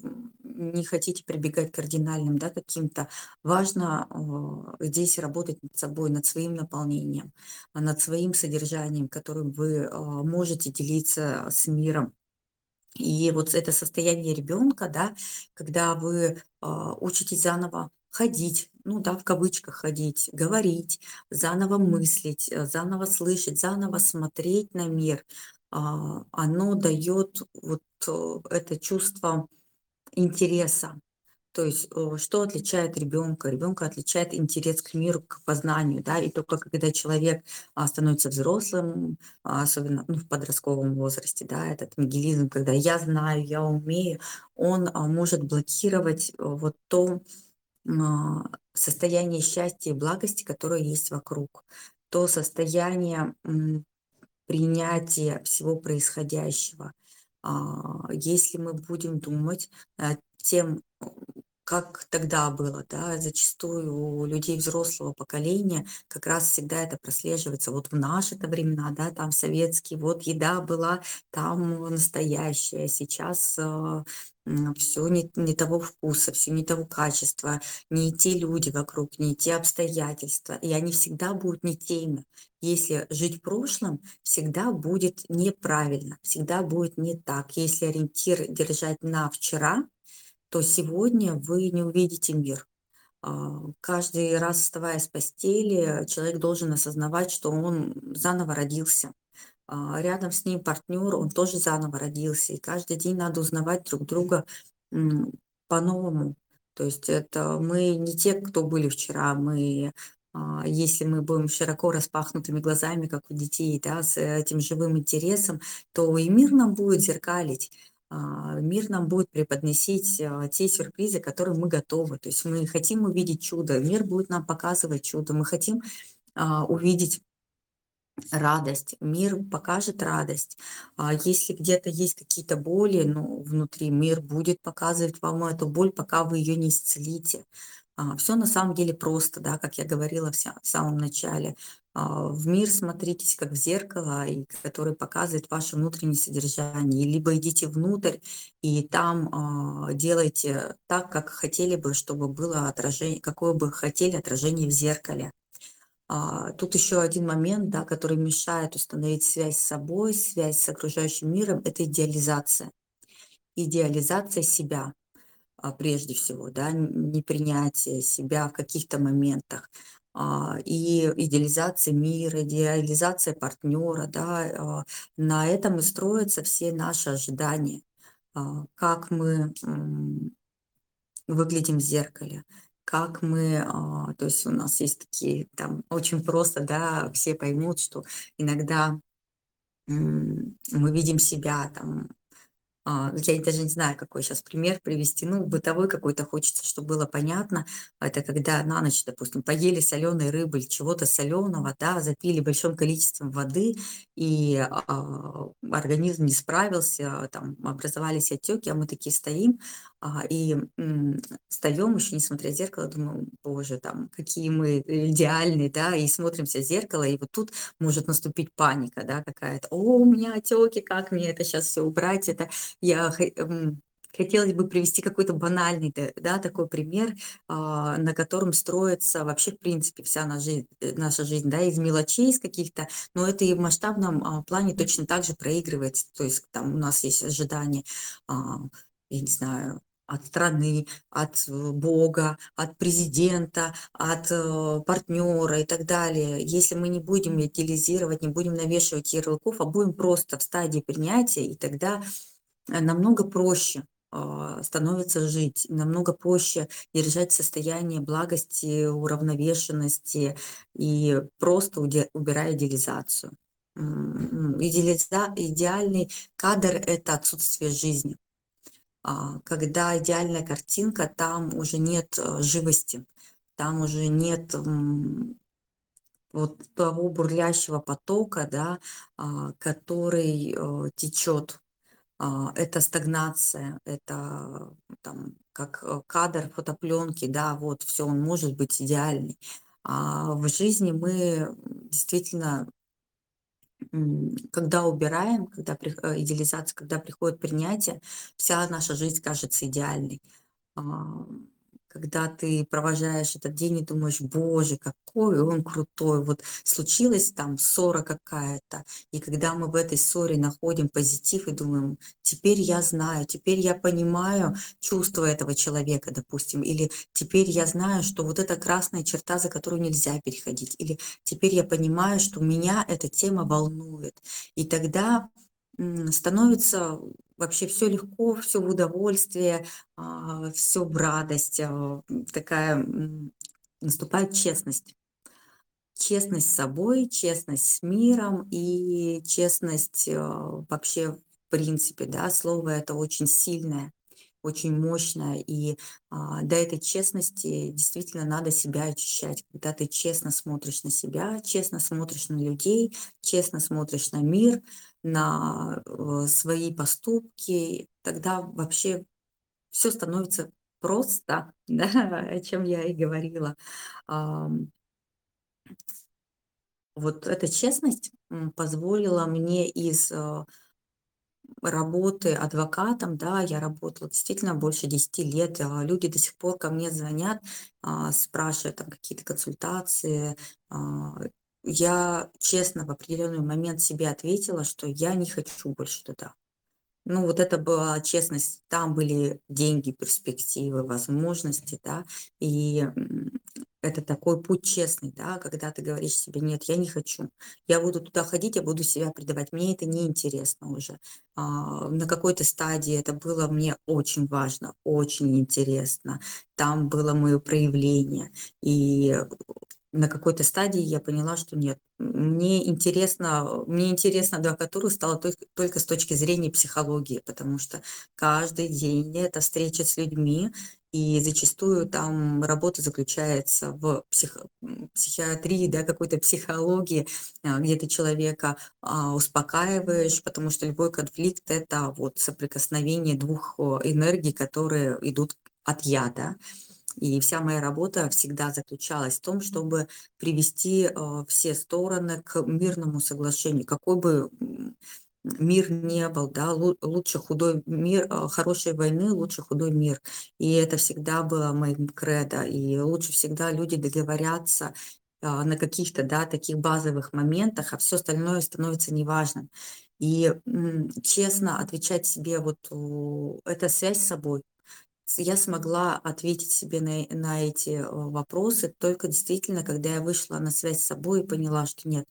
не хотите прибегать к кардинальным да, каким-то. Важно а, здесь работать над собой, над своим наполнением, а, над своим содержанием, которым вы можете делиться с миром. И вот это состояние ребенка, да, когда вы учитесь заново ходить, ну да, в кавычках ходить, говорить, заново мыслить, э, заново слышать, заново смотреть на мир, а, оно дает вот э, это чувство интереса. То есть э, что отличает ребенка? Ребенка отличает интерес к миру, к познанию, да, и только когда человек а, становится взрослым, а, особенно ну, в подростковом возрасте, да, этот нигилизм, когда я знаю, я умею, он может блокировать вот то, состояние счастья и благости, которое есть вокруг, то состояние принятия всего происходящего. А, если мы будем думать тем, как тогда было, да, зачастую у людей взрослого поколения как раз всегда это прослеживается. Вот в наши-то времена, да, там советские, вот еда была там настоящая, сейчас а, все не, не того вкуса, все не того качества, не те люди вокруг, не те обстоятельства, и они всегда будут не теми. Если жить в прошлом, всегда будет неправильно, всегда будет не так. Если ориентир держать на вчера, то сегодня вы не увидите мир. А, каждый раз, вставая с постели, человек должен осознавать, что он заново родился. А, рядом с ним партнер, он тоже заново родился. И каждый день надо узнавать друг друга по-новому. То есть это мы не те, кто были вчера, мы а, если мы будем широко распахнутыми глазами, как у детей, да, с этим живым интересом, то и мир нам будет зеркалить, мир нам будет преподносить те сюрпризы, к которым мы готовы. То есть мы хотим увидеть чудо, мир будет нам показывать чудо, мы хотим увидеть радость, мир покажет радость. А если где-то есть какие-то боли ну, внутри, мир будет показывать вам эту боль, пока вы ее не исцелите. А, все на самом деле просто, да, как я говорила в, самом начале. А, в мир смотритесь как в зеркало, и, которое показывает ваше внутреннее содержание. Либо идите внутрь и там а, делайте так, как хотели бы, чтобы было отражение, какое бы хотели отражение в зеркале. Тут еще один момент, да, который мешает установить связь с собой, связь с окружающим миром, это идеализация. Идеализация себя прежде всего, да, непринятие себя в каких-то моментах, а, и идеализация мира, идеализация партнера, да, на этом и строятся все наши ожидания, как мы выглядим в зеркале, как мы, а, то есть у нас есть такие, там очень просто, да, все поймут, что иногда мы видим себя там а, я даже не знаю, какой сейчас пример привести, ну, бытовой какой-то хочется, чтобы было понятно. Это когда на ночь, допустим, поели соленой рыбы или чего-то соленого, да, запили большим количеством воды, и а, организм не справился, там образовались отеки, а мы такие стоим, а, и м, встаем еще, не смотря в зеркало, думаю, боже, там, какие мы идеальные, да, и смотримся в зеркало, и вот тут может наступить паника, да, какая-то, о, у меня отеки, как мне это сейчас все убрать, это я хотелось бы привести какой-то банальный, да, такой пример, а, на котором строится вообще, в принципе, вся наша жизнь, э, наша жизнь, да, из мелочей, из каких-то, но это и в масштабном а, плане точно так же проигрывается, то есть там у нас есть ожидания, а, я не знаю, от страны, от э, Бога, от президента, от э, партнера и так далее. Если мы не будем идеализировать, не будем навешивать ярлыков, а будем просто в стадии принятия, и тогда намного проще а, становится жить, намного проще держать состояние благости, уравновешенности и просто убирая идеализацию. идеализа- идеальный кадр– это отсутствие жизни. А, Когда идеальная картинка, там уже нет э, живости, там уже нет вот того бурлящего потока, да, а, который э, течет. А, Это стагнация, это там как э, кадр фотопленки, да, вот все, он может быть идеальный. А в жизни мы действительно когда убираем, когда э, идеализация, когда приходит принятие, вся наша жизнь кажется идеальной. Когда ты провожаешь этот день и думаешь: "Боже, какой он крутой". Вот случилась там ссора какая-то, и когда мы в этой ссоре находим позитив и думаем: "Теперь я знаю, теперь я понимаю чувства этого человека", допустим, или "Теперь я знаю, что вот эта красная черта, за которую нельзя переходить", или "Теперь я понимаю, что меня эта тема волнует". И тогда, становится вообще все легко, все в удовольствие, все в радость, а, такая, наступает честность. Честность с собой, честность с миром и честность, а, вообще в принципе, да. Слово это очень сильное, очень мощное, и, а, для этой честности действительно надо себя очищать. Когда ты честно смотришь на себя, честно смотришь на людей, честно смотришь на мир, на, э, свои поступки, тогда вообще все становится просто, да, о чем я и говорила. Вот эта честность, позволила мне из, э, работы адвокатом, да, я работала действительно больше десяти лет, а, люди до сих пор ко мне звонят, а, спрашивают там какие-то консультации. Я честно в определенный момент себе ответила, что я не хочу больше туда. Ну, вот это была честность. Там были деньги, перспективы, возможности, да. И, это такой путь честный, да, когда ты говоришь себе: "Нет, я не хочу. Я буду туда ходить, я буду себя предавать. Мне это неинтересно уже". А, на какой-то стадии это было мне очень важно, очень интересно. Там было мое проявление. И на какой-то стадии я поняла, что нет, мне интересно, мне интересна адвокатура стала только, только с точки зрения психологии, потому что каждый день это встреча с людьми, и зачастую там работа заключается в псих, психиатрии, да, какой-то психологии, а, где ты человека а, успокаиваешь, потому что любой конфликт– это вот соприкосновение двух энергий, которые идут от яда. И вся моя работа всегда заключалась в том, чтобы привести э, все стороны к мирному соглашению. Какой бы мир не был, да, лучше худой мир, э, хорошей войны, лучше худой мир. И это всегда было моим кредо. И лучше всегда люди договорятся а, на каких-то, да, таких базовых моментах, а все остальное становится неважным. И честно отвечать себе вот эта связь с собой, я смогла ответить себе на, на эти э, вопросы только действительно, когда я вышла на связь с собой и поняла, что нет,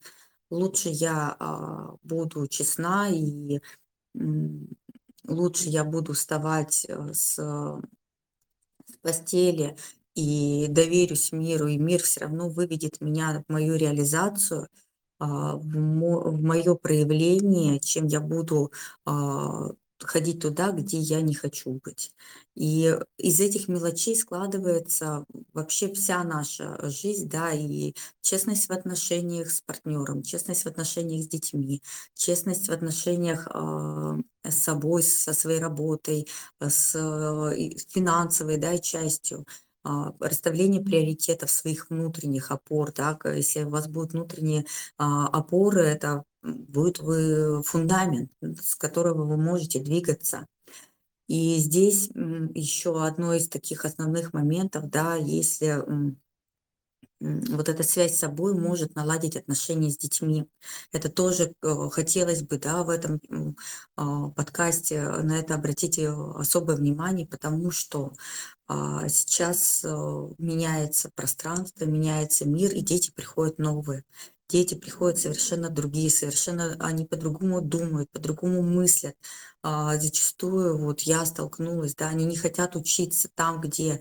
лучше я а, буду честна и лучше я буду вставать э, с, с постели и доверюсь миру, и мир все равно выведет меня в мою реализацию, а, в, мо, в мое проявление, чем я буду а, ходить туда, где я не хочу быть. И из этих мелочей складывается вообще вся наша жизнь, да, и честность в отношениях с партнером, честность в отношениях с детьми, честность в отношениях э, с собой, со своей работой, с э, финансовой, да, частью а, расставление приоритетов своих внутренних опор, да, если у вас будут внутренние а, опоры, это будет вы фундамент, с которого вы можете двигаться. И здесь еще одно из таких основных моментов, да, если вот эта связь с собой может наладить отношения с детьми. Это тоже э, хотелось бы, да, в этом а, подкасте на это обратить э, особое внимание, потому что а, сейчас э, меняется пространство, меняется мир, и дети приходят новые. Дети приходят совершенно другие, совершенно они по-другому думают, по-другому мыслят. А, зачастую вот я столкнулась, да, они не хотят учиться там, где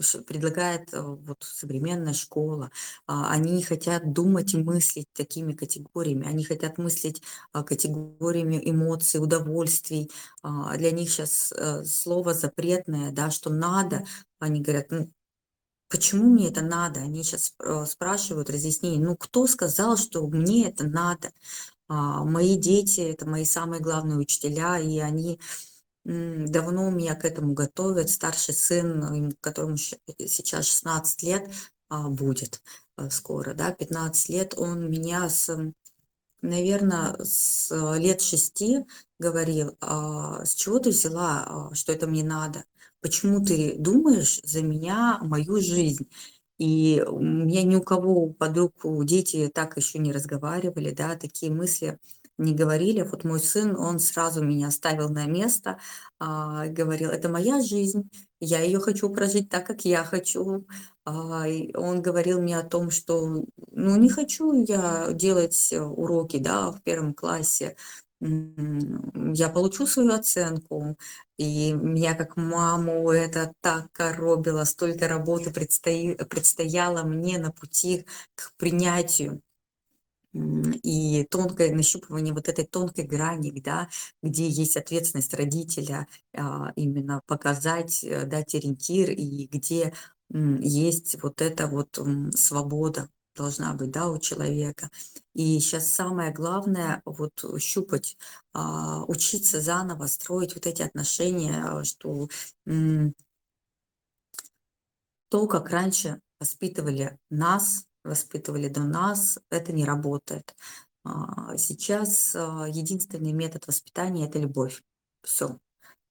ш предлагает, э, вот современная школа. А, они не хотят думать и мыслить такими категориями. Они хотят мыслить, а, категориями эмоций, удовольствий. А, для них щас, э, слово запретное, да, что надо. Они говорят: "Ну, почему мне это надо?" Они щас, э, спрашивают разъяснений: "Ну, кто сказал, что мне это надо?" А, мои дети- это мои самые главные учителя, и они, давно меня к этому готовят. Старший сын, которому щ сейчас 16 лет, а, будет, э, скоро, да, 15 лет, он меня с, наверно, с лет 6 говорил: "А с чего ты взяла, что это мне надо? Почему ты думаешь за меня мою жизнь?" И у меня ни у кого, подруг, дети так еще не разговаривали, да, такие мысли не говорили. Вот мой сын, он сразу меня ставил на место, а, говорил: "Это моя жизнь, я ее хочу прожить так, как я хочу". А, он говорил мне о том, что, ну, не хочу я делать уроки, да, в 1 классе, я получу свою оценку. И меня как маму это так коробило, столько работы предстои предстояло мне на пути к принятию. И тонкое нащупывание вот этой тонкой грани, да, где есть ответственность родителя, а, именно показать, э, дать ориентир, и где, есть вот эта вот, свобода должна быть, да, у человека. И щас самое главное вот щупать, а, учиться заново строить вот эти отношения, что, то, как раньше воспитывали нас, воспитывали до нас, это не работает. А, сейчас, а, единственный метод воспитания- это любовь. Всё.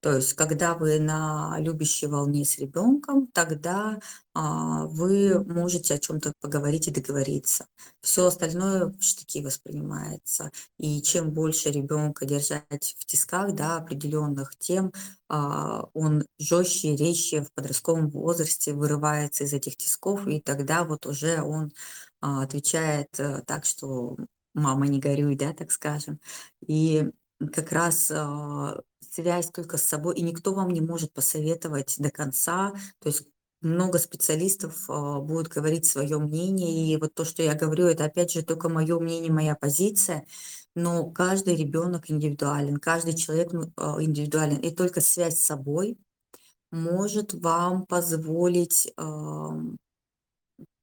То есть когда вы на любящей волне с ребенком, тогда, а, вы можете о чём-то поговорить и договориться. Всё остальное в штыки воспринимается. И чем больше ребенка держать в тисках, да, определенных, тем, а, он жестче, резче в подростковом возрасте вырывается из этих тисков, и тогда вот уже он, а, отвечает, э, так, что: "Мама, не горюй", да, так скажем. И как раз, а, связь только с собой, и никто вам не может посоветовать до конца. То есть много специалистов, а, будут говорить свое мнение, и вот то, что я говорю, это опять же только мое мнение, моя позиция. Но каждый ребенок индивидуален, каждый человек, ну, а, индивидуален, и только связь с собой может вам позволить,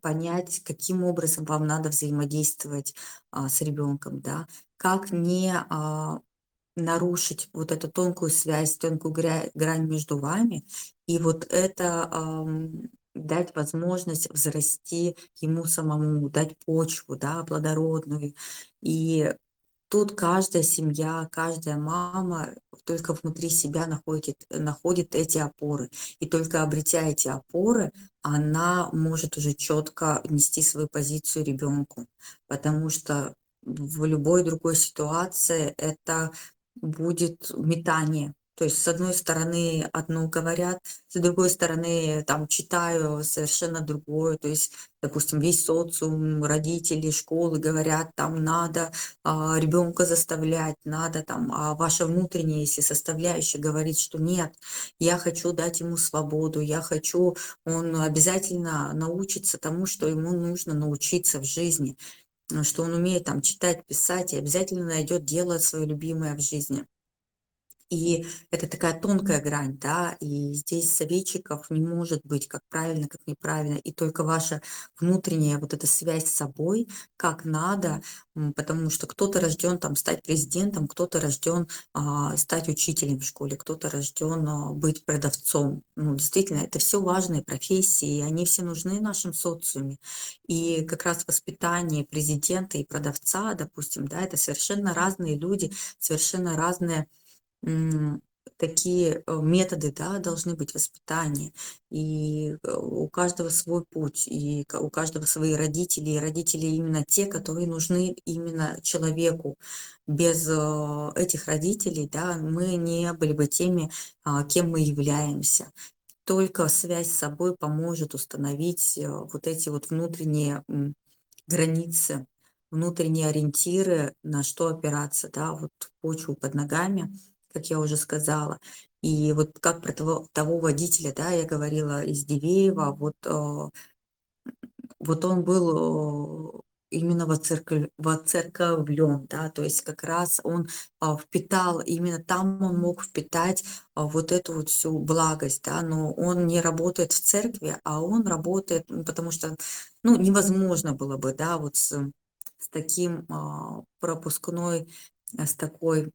понять, каким образом вам надо взаимодействовать, а, с ребенком, да. Как не, а, нарушить вот эту тонкую связь, тонкую грань между вами, и вот это, ам, дать возможность взрасти ему самому, дать почву, да, плодородную. И тут каждая семья, каждая мама только внутри себя находит находит эти опоры. И только обретя эти опоры, она может уже четко нести свою позицию ребенку. Потому что в любой другой ситуации это будет метание. То есть с одной стороны одно говорят, с другой стороны там читаю совершенно другое. То есть, допустим, весь социум, родители, школы говорят: "Там надо, а, ребенка заставлять, надо там". А ваша внутренняя, если составляющая говорит, что: "Нет, я хочу дать ему свободу, я хочу, он обязательно научится тому, что ему нужно научиться в жизни". Что он умеет там читать, писать и обязательно найдет дело свое любимое в жизни. И это такая тонкая грань, да, и здесь советчиков не может быть, как правильно, как неправильно. И только ваша внутренняя вот эта связь с собой, как надо. Потому что кто-то рожден там стать президентом, кто-то рожден, а, стать учителем в школе, кто-то рожден, а, быть продавцом. Ну, действительно, это всё важные профессии, и они все нужны в нашем социуме. И как раз воспитание президента и продавца, допустим, да, это совершенно разные люди, совершенно разные, такие, э, методы, да, должны быть воспитания. И, э, у каждого свой путь, и у каждого свои родители, и родители именно те, которые нужны именно человеку. Без, э, этих родителей, да, мы не были бы теми, а, кем мы являемся. Только связь с собой поможет установить, вот эти вот внутренние, границы, внутренние ориентиры, на что опираться, да, вот почву под ногами, как я уже сказала. И вот как про того, того водителя, да, я говорила из Дивеева, вот, э, вот он был э, именно воцеркв- воцерковлен, да, то есть как раз он а, впитал, именно там он мог впитать а, вот эту вот всю благость, да, но он не работает в церкви, а он работает, потому что, ну, невозможно было бы, да, вот с, с таким а, пропускной, э, с такой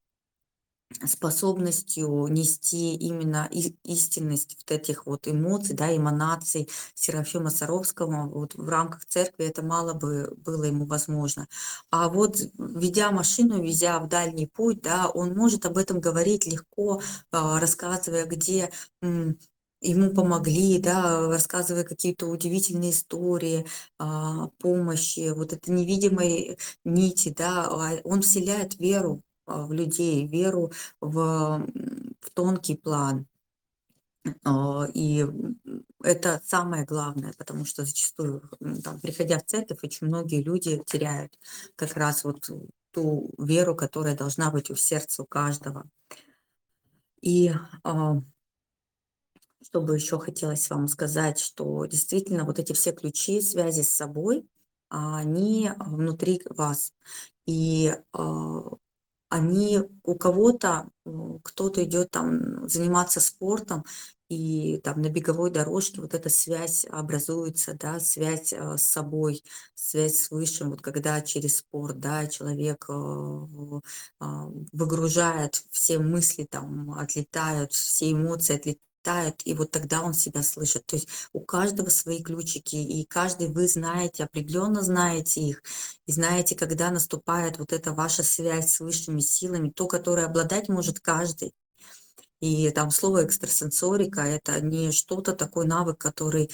способностью нести именно истинность вот этих вот эмоций, да, эманаций Серафима Саровского вот в рамках церкви это мало бы было ему возможно. А вот ведя машину, везя в дальний путь, да, он может об этом говорить легко, а, рассказывая, где ему помогли, да, рассказывая какие-то удивительные истории а, помощи, вот это невидимой нити, да, а он вселяет веру в людей, веру в, в тонкий план. А, И это самое главное, потому что зачастую, там, приходя в церковь, очень многие люди теряют как раз вот ту веру, которая должна быть у сердца у каждого. И а, что бы еще хотелось вам сказать, что действительно вот эти все ключи связи с собой, а, они внутри вас. И а, они у кого-то, кто-то идет там заниматься спортом, и там на беговой дорожке вот эта связь образуется, да, связь а, с собой, связь с высшим, вот когда через спорт, да, человек а, а, выгружает все мысли, там отлетают, все эмоции отлетают, и вот тогда он себя слышит. То есть у каждого свои ключики, и каждый вы знаете, определенно знаете их, и знаете, когда наступает вот эта ваша связь с высшими силами, то, которое обладать может каждый. И там слово экстрасенсорика– это не что-то, такой навык, который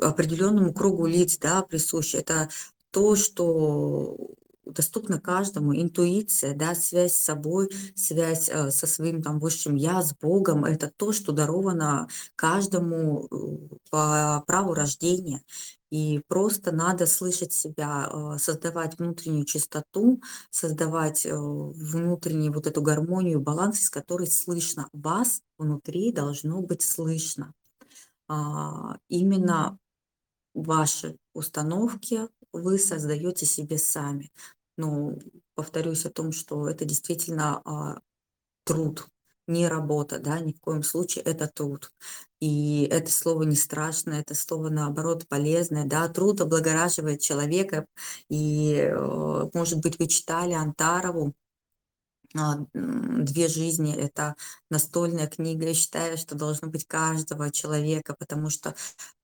определенному кругу лиц да, присущ. Это то, что доступно каждому, интуиция, да, связь с собой, связь э, со своим там высшим я, с Богом, это то, что даровано каждому э, по праву рождения. И просто надо слышать себя, э, создавать внутреннюю чистоту, создавать э, внутреннюю вот эту гармонию, баланс, из которой слышно. Вас внутри должно быть слышно. А, именно ваши установки вы создаете себе сами. Ну, повторюсь о том, что это действительно а, труд, не работа, да, ни в коем случае это труд. И это слово не страшно, это слово наоборот полезное, да, труд облагораживает человека. И, э, может быть, вы читали Антарову, а, «Две жизни» — это настольная книга. Я считаю, что должно быть каждого человека, потому что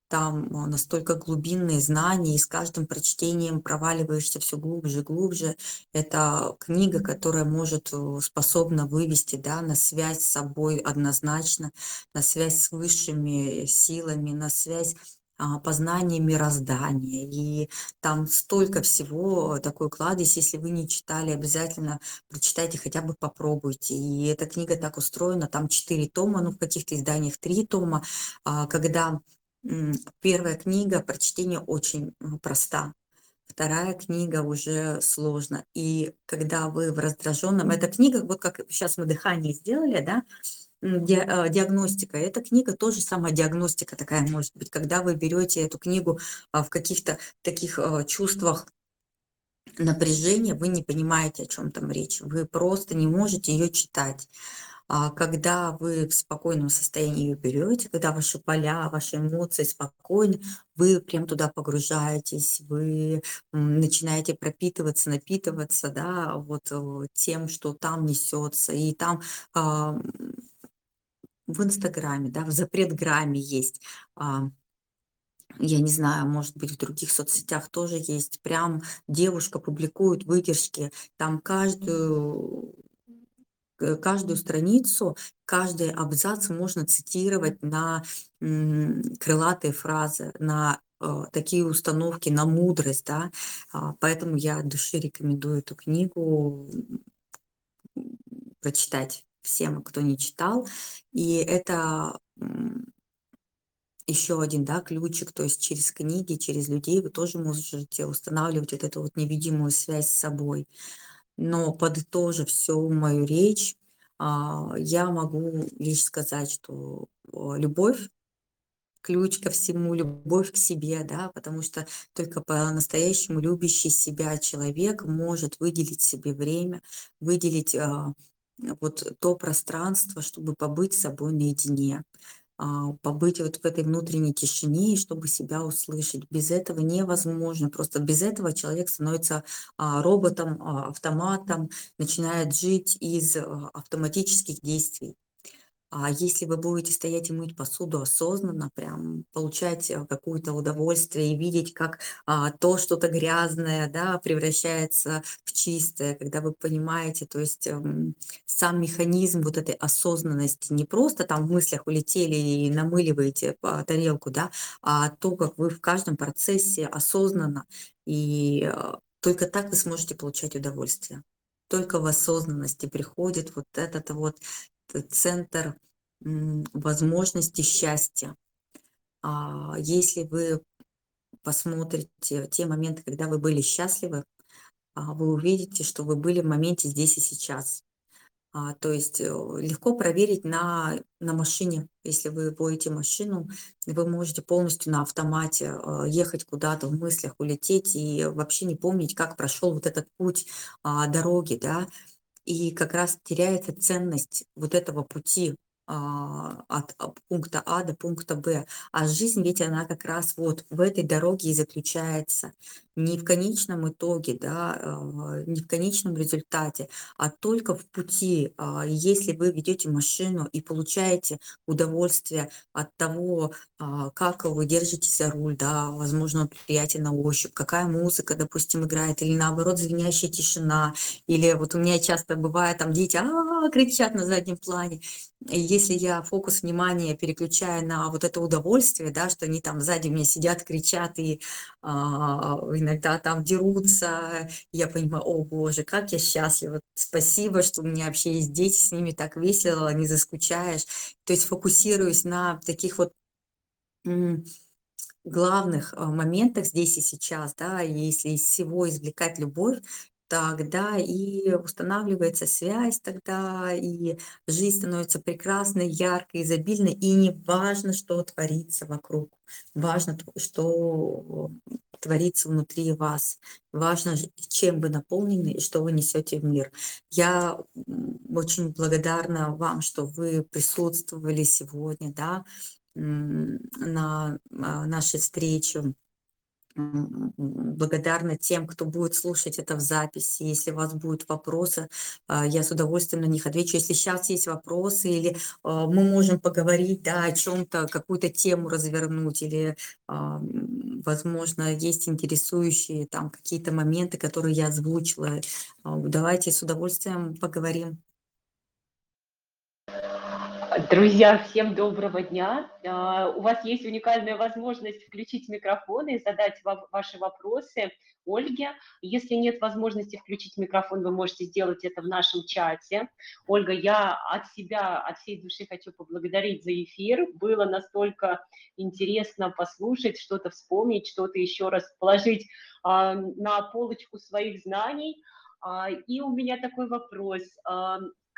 там а, настолько глубинные знания, и с каждым прочтением проваливаешься все глубже и глубже. Это книга, которая может, э, способна вывести да, на связь с собой однозначно, на связь с высшими силами, на связь а, познание мироздания. И там столько всего, такой кладезь. Если вы не читали, обязательно прочитайте, хотя бы попробуйте. И эта книга так устроена, там четыре тома, ну в каких-то изданиях три тома, а, когда Первая книга прочтение очень проста. Вторая книга уже сложно. И когда вы в раздраженном... Эта книга, вот как сейчас мы дыхание сделали, да, а, диагностика. Эта книга тоже самая диагностика такая может быть, когда вы берете эту книгу а, в каких-то таких а, чувствах напряжения, вы не понимаете, о чем там речь. Вы просто не можете ее читать. А когда вы в спокойном состоянии ее берете, когда ваши поля, ваши эмоции спокойны, вы прям туда погружаетесь, вы начинаете пропитываться, напитываться, да, вот э, тем, что там несется, и там а, в Инстаграме, да, в запретграмме есть, а, я не знаю, может быть, в других соцсетях тоже есть. Прям девушка публикует выдержки, там каждую каждую страницу, каждый абзац можно цитировать на крылатые фразы, на э, такие установки, на мудрость, да, а, поэтому я от души рекомендую эту книгу прочитать всем, кто не читал. И это еще один, да, ключик, то есть через книги, через людей вы тоже можете устанавливать вот эту вот невидимую связь с собой. Но подытожив всю мою речь, а, я могу лишь сказать, что любовь ключ ко всему, любовь к себе, да, потому что только по-настоящему любящий себя человек может выделить себе время, выделить а, вот то пространство, чтобы побыть собой наедине. А, побыть вот в этой внутренней тишине, чтобы себя услышать. Без этого невозможно. Просто без этого человек становится а, роботом, а, автоматом, начинает жить из автоматических действий. А если вы будете стоять и мыть посуду осознанно, прям получать э, какое-то удовольствие и видеть, как а, то что-то грязное, да, превращается в чистое, когда вы понимаете, то есть эм, сам механизм вот этой осознанности, не просто там в мыслях улетели и намыливаете по тарелку, да, а то, как вы в каждом процессе осознанно, и э, только так вы сможете получать удовольствие. Только в осознанности приходит вот этот вот центр возможности счастья. А если вы посмотрите те моменты, когда вы были счастливы, а, вы увидите, что вы были в моменте здесь и сейчас. А, то есть э, легко проверить на, на машине. Если вы водите машину, вы можете полностью на автомате ехать куда-то в мыслях, улететь и вообще не помнить, как прошел вот этот путь дороги, да, и как раз теряется ценность вот этого пути а, от пункта А до пункта Б. А жизнь ведь она как раз вот в этой дороге и заключается. Не в конечном итоге, да, а, не в конечном результате, а только в пути. А, если вы ведете машину и получаете удовольствие от того, как вы держите за руль, да, возможно, приятен на ощупь, какая музыка, допустим, играет, или наоборот, звенящая тишина, или вот у меня часто бывает, там дети а -а -а, кричат на заднем плане, если я фокус внимания переключаю на вот это удовольствие, да, что они там сзади меня сидят, кричат и а, иногда там дерутся, я понимаю, о боже, как я счастлива, спасибо, что у меня вообще есть дети, с ними так весело, не заскучаешь. То есть фокусируюсь на таких вот главных а, моментах здесь и сейчас, да, если из всего извлекать любовь, тогда и устанавливается связь, тогда и жизнь становится прекрасной, яркой, изобильной, и не важно, что творится вокруг, важно, что творится внутри вас, важно, чем вы наполнены и что вы несете в мир. Я очень благодарна вам, что вы присутствовали сегодня, да, на а, нашей встрече благодарна тем, кто будет слушать это в записи. Если у вас будут вопросы, а, я с удовольствием на них отвечу. Если сейчас есть вопросы или а, мы можем поговорить да, о чем-то, какую-то тему развернуть, или, возможно, есть интересующие там какие-то моменты, которые я озвучила, давайте с удовольствием поговорим. Друзья, всем доброго дня. А, у вас есть уникальная возможность включить микрофон и задать ваши вопросы Ольге. Если нет возможности включить микрофон, вы можете сделать это в нашем чате. Ольга, я от себя, от всей души хочу поблагодарить за эфир. Было настолько интересно послушать, что-то вспомнить, что-то еще раз положить а, на полочку своих знаний. А, и у меня такой вопрос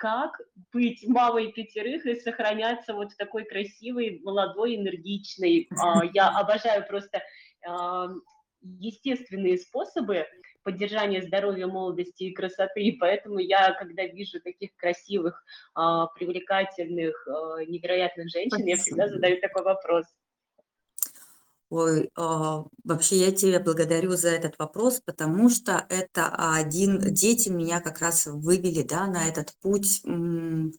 как быть мамой пятерых и сохраняться вот такой красивой, молодой, энергичной. А, я обожаю просто а, естественные способы поддержания здоровья, молодости и красоты, и поэтому я, когда вижу таких красивых, а, привлекательных, невероятных женщин, я всегда задаю такой вопрос – Ой, а, вообще я тебя благодарю за этот вопрос, потому что это один, дети меня как раз вывели, да, на этот путь,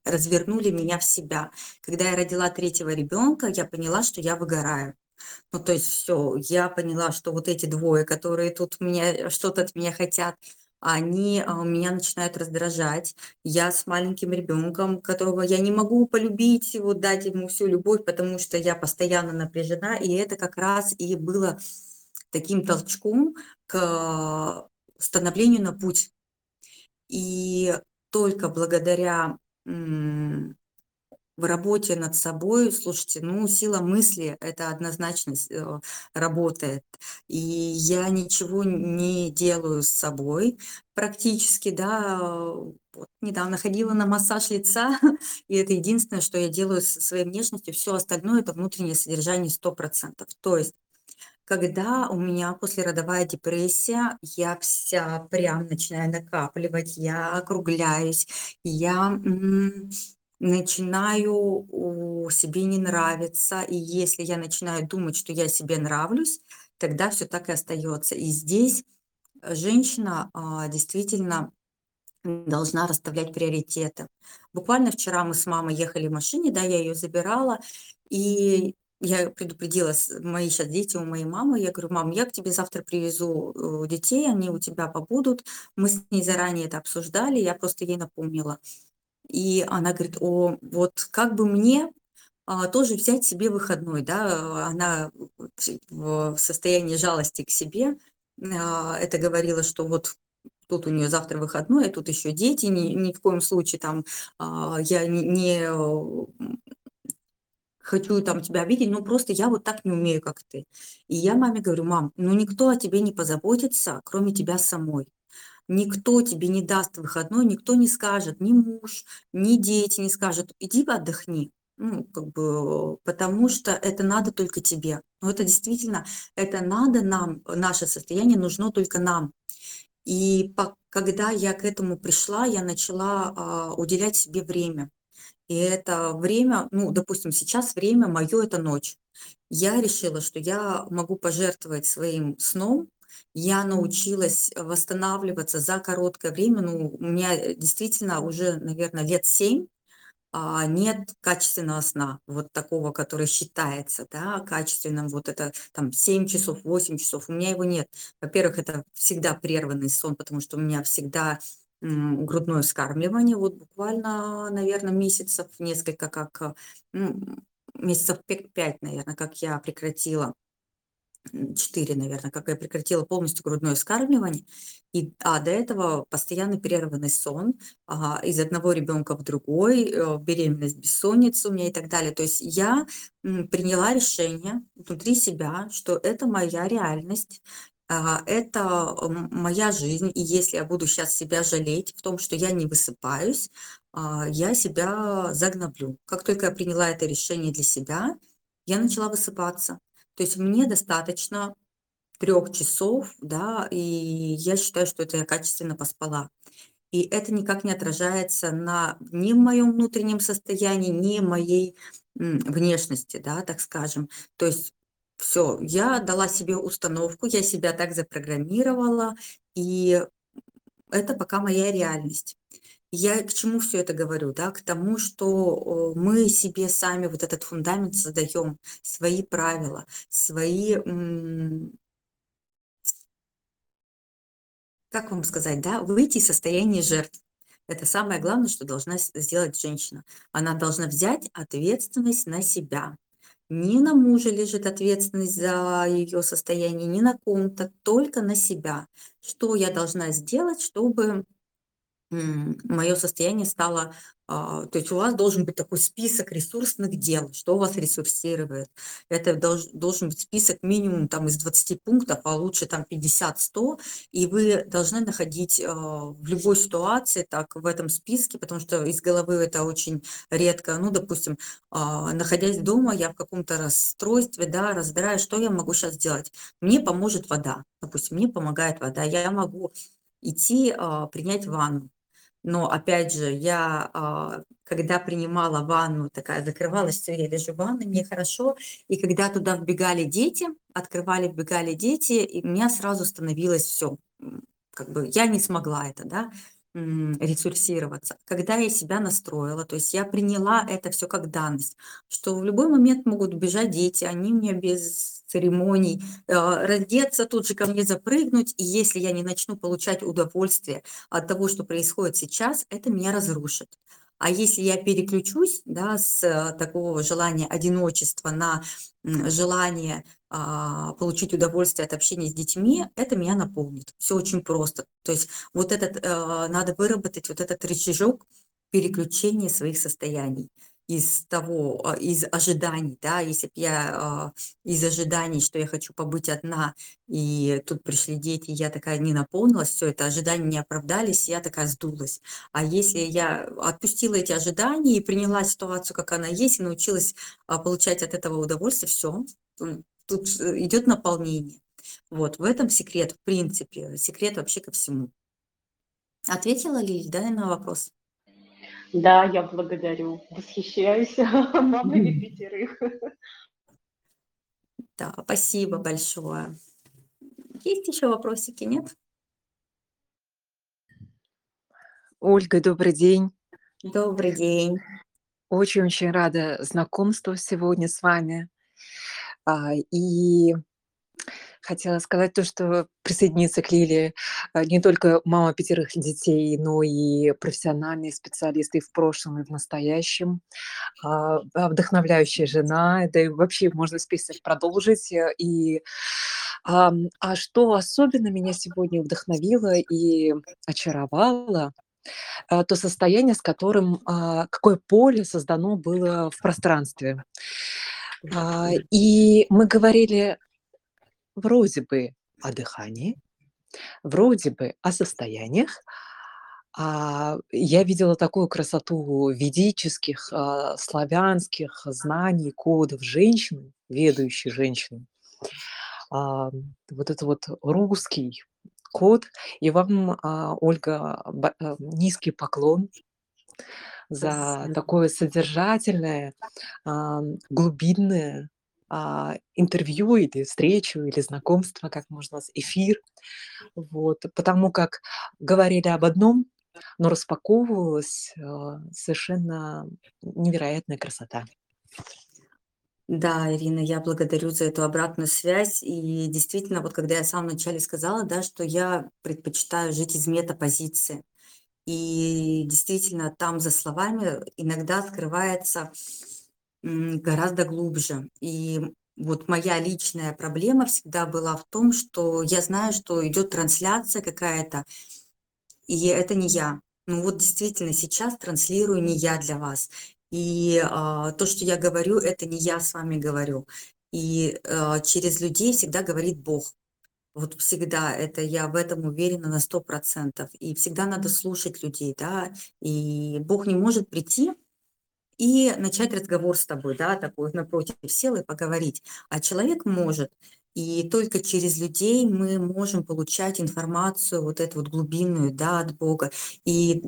развернули меня в себя. Когда я родила третьего ребенка, я поняла, что я выгораю. Ну, то есть все, я поняла, что вот эти двое, которые тут меня что-то от меня хотят, они а, меня начинают раздражать. Я с маленьким ребенком, которого я не могу полюбить, вот дать ему всю любовь, потому что я постоянно напряжена, и это как раз и было таким толчком к становлению на путь. И только благодаря в работе над собой, слушайте, ну, сила мысли, это однозначно э, работает. И я ничего не делаю с собой практически, да. Вот недавно ходила на массаж лица, и это единственное, что я делаю со своей внешностью. Все остальное – это внутреннее содержание 100%. То есть когда у меня послеродовая депрессия, я вся прям начинаю накапливать, я округляюсь, я начинаю себе не нравиться, и если я начинаю думать, что я себе нравлюсь, тогда все так и остается. И здесь женщина а, действительно должна расставлять приоритеты. Буквально вчера мы с мамой ехали в машине, да, я ее забирала, и я предупредила, мои сейчас дети у моей мамы, я говорю, мам, я к тебе завтра привезу э, детей, они у тебя побудут. Мы с ней заранее это обсуждали, я просто ей напомнила. И она говорит, о, вот как бы мне а, тоже взять себе выходной, да, она в состоянии жалости к себе а, это говорила, что вот тут у нее завтра выходной, а тут еще дети, ни, ни в коем случае там а, я не, хочу там тебя видеть, но просто я вот так не умею, как ты. И я маме говорю, мам, ну никто о тебе не позаботится, кроме тебя самой. Никто тебе не даст выходной, никто не скажет, ни муж, ни дети не скажут, иди отдохни. Ну, как бы, потому что это надо только тебе. Но это действительно, это надо нам, наше состояние нужно только нам. И по, когда я к этому пришла, я начала а, уделять себе время. И это время, ну, допустим, сейчас время мое – это ночь. Я решила, что я могу пожертвовать своим сном, я научилась восстанавливаться за короткое время. Ну, у меня действительно уже, наверное, лет семь а, нет качественного сна, вот такого, который считается, да, качественным, вот это там 7 часов, 8 часов, у меня его нет. Во-первых, это всегда прерванный сон, потому что у меня всегда грудное вскармливание, вот буквально, наверное, месяцев несколько, как, ну, месяцев 5, наверное, как я прекратила 4, наверное, как я прекратила полностью грудное вскармливание, и, а до этого постоянный прерванный сон а, из одного ребенка в другой, э, беременность, бессонница у меня и так далее. То есть я приняла решение внутри себя, что это моя реальность, а, это моя жизнь, и если я буду сейчас себя жалеть в том, что я не высыпаюсь, а, я себя загноблю. Как только я приняла это решение для себя, я начала высыпаться. То есть мне достаточно трех часов, да, и я считаю, что это я качественно поспала. И это никак не отражается на ни в моем внутреннем состоянии, ни моей внешности, да, так скажем. То есть все, я дала себе установку, я себя так запрограммировала, и это пока моя реальность. Я к чему все это говорю? Да? К тому, что мы себе сами вот этот фундамент создаем, свои правила, свои, как вам сказать, да, выйти из состояния жертв. Это самое главное, что должна сделать женщина. Она должна взять ответственность на себя. Не на мужа лежит ответственность за ее состояние, не на ком-то, только на себя. Что я должна сделать, чтобы мое состояние стало, а, то есть у вас должен быть такой список ресурсных дел, что у вас ресурсирует. Это долж, должен быть список минимум там из 20 пунктов, а лучше там 50-100, и вы должны находить а, в любой ситуации так в этом списке, потому что из головы это очень редко, ну, допустим, а, находясь дома, я в каком-то расстройстве, да, разбираю, что я могу сейчас сделать. Мне поможет вода, допустим, мне помогает вода, я могу идти принять ванну, но опять же, я, а, когда принимала ванну, такая закрывалась, все, я лежу в ванной, мне хорошо. И когда туда вбегали дети, открывали, вбегали дети, и у меня сразу становилось все. Как бы я не смогла это, да, ресурсироваться. Когда я себя настроила, то есть я приняла это все как данность, что в любой момент могут бежать дети, они мне без церемоний, э, раздеться, тут же ко мне запрыгнуть, и если я не начну получать удовольствие от того, что происходит сейчас, это меня разрушит. А если я переключусь да, с э, такого желания одиночества на желание а, получить удовольствие от общения с детьми, это меня наполнит. Все очень просто. То есть вот этот, а, надо выработать вот этот рычажок переключения своих состояний. Из того, а, из ожиданий, да, если б я, а, из ожиданий, что я хочу побыть одна, и тут пришли дети, я такая не наполнилась, всё это ожидания не оправдались, я такая сдулась. А если я отпустила эти ожидания и приняла ситуацию, как она есть, и научилась, а, получать от этого удовольствие, всё, м, тут идёт наполнение. Вот в этом секрет, в принципе, секрет вообще ко всему. Ответила ли, да, на вопрос? Да, я благодарю. Восхищаюсь мамами. 5. Да, спасибо большое. Есть ещё вопросики, нет? Ольга, добрый день. Добрый день. Очень-очень рада знакомству сегодня с вами. А, и хотела сказать то, что присоединиться к Лиле, а, не только мама 5 детей, но и профессиональный специалист и в прошлом, и в настоящем, а, а, вдохновляющая жена, да и вообще можно список продолжить. Э, и, ам, а что особенно меня сегодня вдохновило и очаровало, а, то состояние, с которым, а, какое поле создано было в пространстве. А, и мы говорили вроде бы о дыхании, вроде бы о состояниях. А, я видела такую красоту ведических, а, славянских знаний, кодов женщины, ведающей женщины. Ам, вот это вот русский код. И вам, а, Ольга, а, низкий поклон за Спасибо. такое содержательное, ам, глубинное, а, интервью или встречу, или знакомство, как можно с эфир. Вот, потому как говорили об одном, но распаковывалась, а, совершенно невероятная красота. Да, Ирина, я благодарю за эту обратную связь. И действительно, вот когда я в самом начале сказала, да, что я предпочитаю жить из метапозиции. И действительно, там за словами иногда скрывается, м, гораздо глубже. И вот моя личная проблема всегда была в том, что я знаю, что идёт трансляция какая-то, и это не я. Ну вот действительно, сейчас транслирую не я для вас. И, а, то, что я говорю, это не я с вами говорю. И, а, через людей всегда говорит Бог. Вот всегда, это я в этом уверена на 100 %. И всегда надо слушать людей, да. И Бог не может прийти и начать разговор с тобой, да, такой напротив сел и поговорить, а человек может. И только через людей мы можем получать информацию вот эту вот глубинную, да, от Бога. И,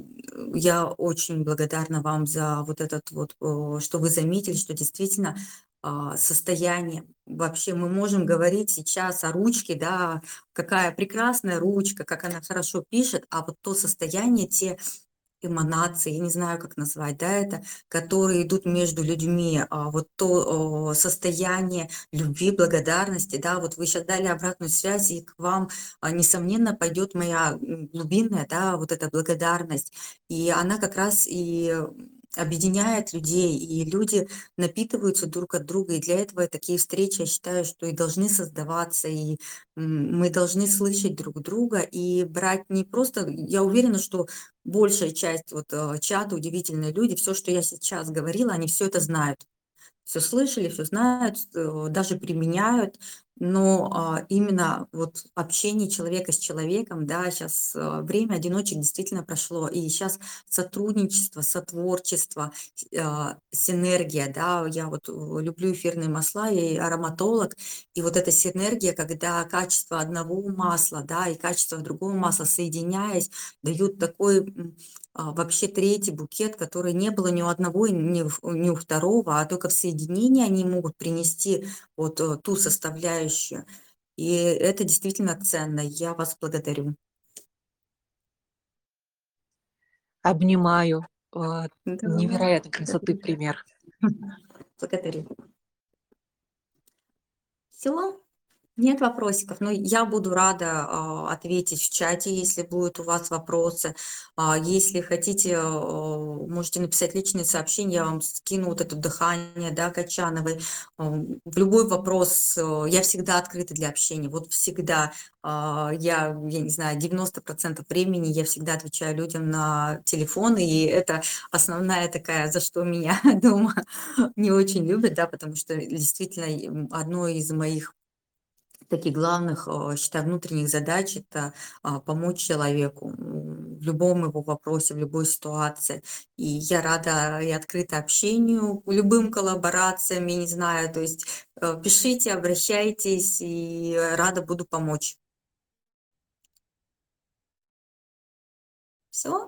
я очень благодарна вам за вот этот вот, что вы заметили, что действительно, а, состояние. Вообще мы можем говорить сейчас о ручке, да, какая прекрасная ручка, как она хорошо пишет, а вот то состояние, те эманации, я не знаю, как назвать, да, это, которые идут между людьми, а, вот то, состояние любви, благодарности, да. Вот вы щас дали обратную связь, и к вам, а, несомненно, пойдёт моя, глубинная, да, вот эта благодарность. И она как раз и объединяет людей, и люди напитываются друг от друга. И для этого такие встречи, я считаю, что и должны создаваться, и, мы должны слышать друг друга и брать не просто Я уверена, что большая часть вот, а, чата, удивительные люди, всё, что я сейчас говорила, они всё это знают. Всё слышали, всё знают, э, даже применяют. Но, а, именно вот общение человека с человеком, да, щас, а, время одиночек действительно прошло, и щас сотрудничество, сотворчество, а, синергия, да. Я вот, э, люблю эфирные масла, я и ароматолог. И вот эта синергия, когда качество одного масла, да, и качество другого масла, соединяясь, дают такой, вообще 3 букет, который не было ни у одного ни в ни у второго, а только в соединении они могут принести вот, э, ту составляющую. И это действительно ценно. Я вас благодарю. Обнимаю. А, Да, невероятной красоты пример. Благодарю. Всё. Нет вопросиков, но я буду рада а, ответить в чате, если будут у вас вопросы. А, Если хотите, а, можете написать личные сообщения, я вам скину вот это дыхание, да, Качановой. В любой вопрос я всегда открыта для общения, вот всегда. Я, я не знаю, 90% времени я всегда отвечаю людям на телефон, и это основная такая, за что меня дома не очень любят, да, потому что действительно одно из моих таких главных, а, считаю, внутренних задач– это а, помочь человеку в любом его вопросе, в любой ситуации. И я рада и открыта общению, любым коллаборациям, я не знаю, то есть э, пишите, обращайтесь, и рада буду помочь. Все?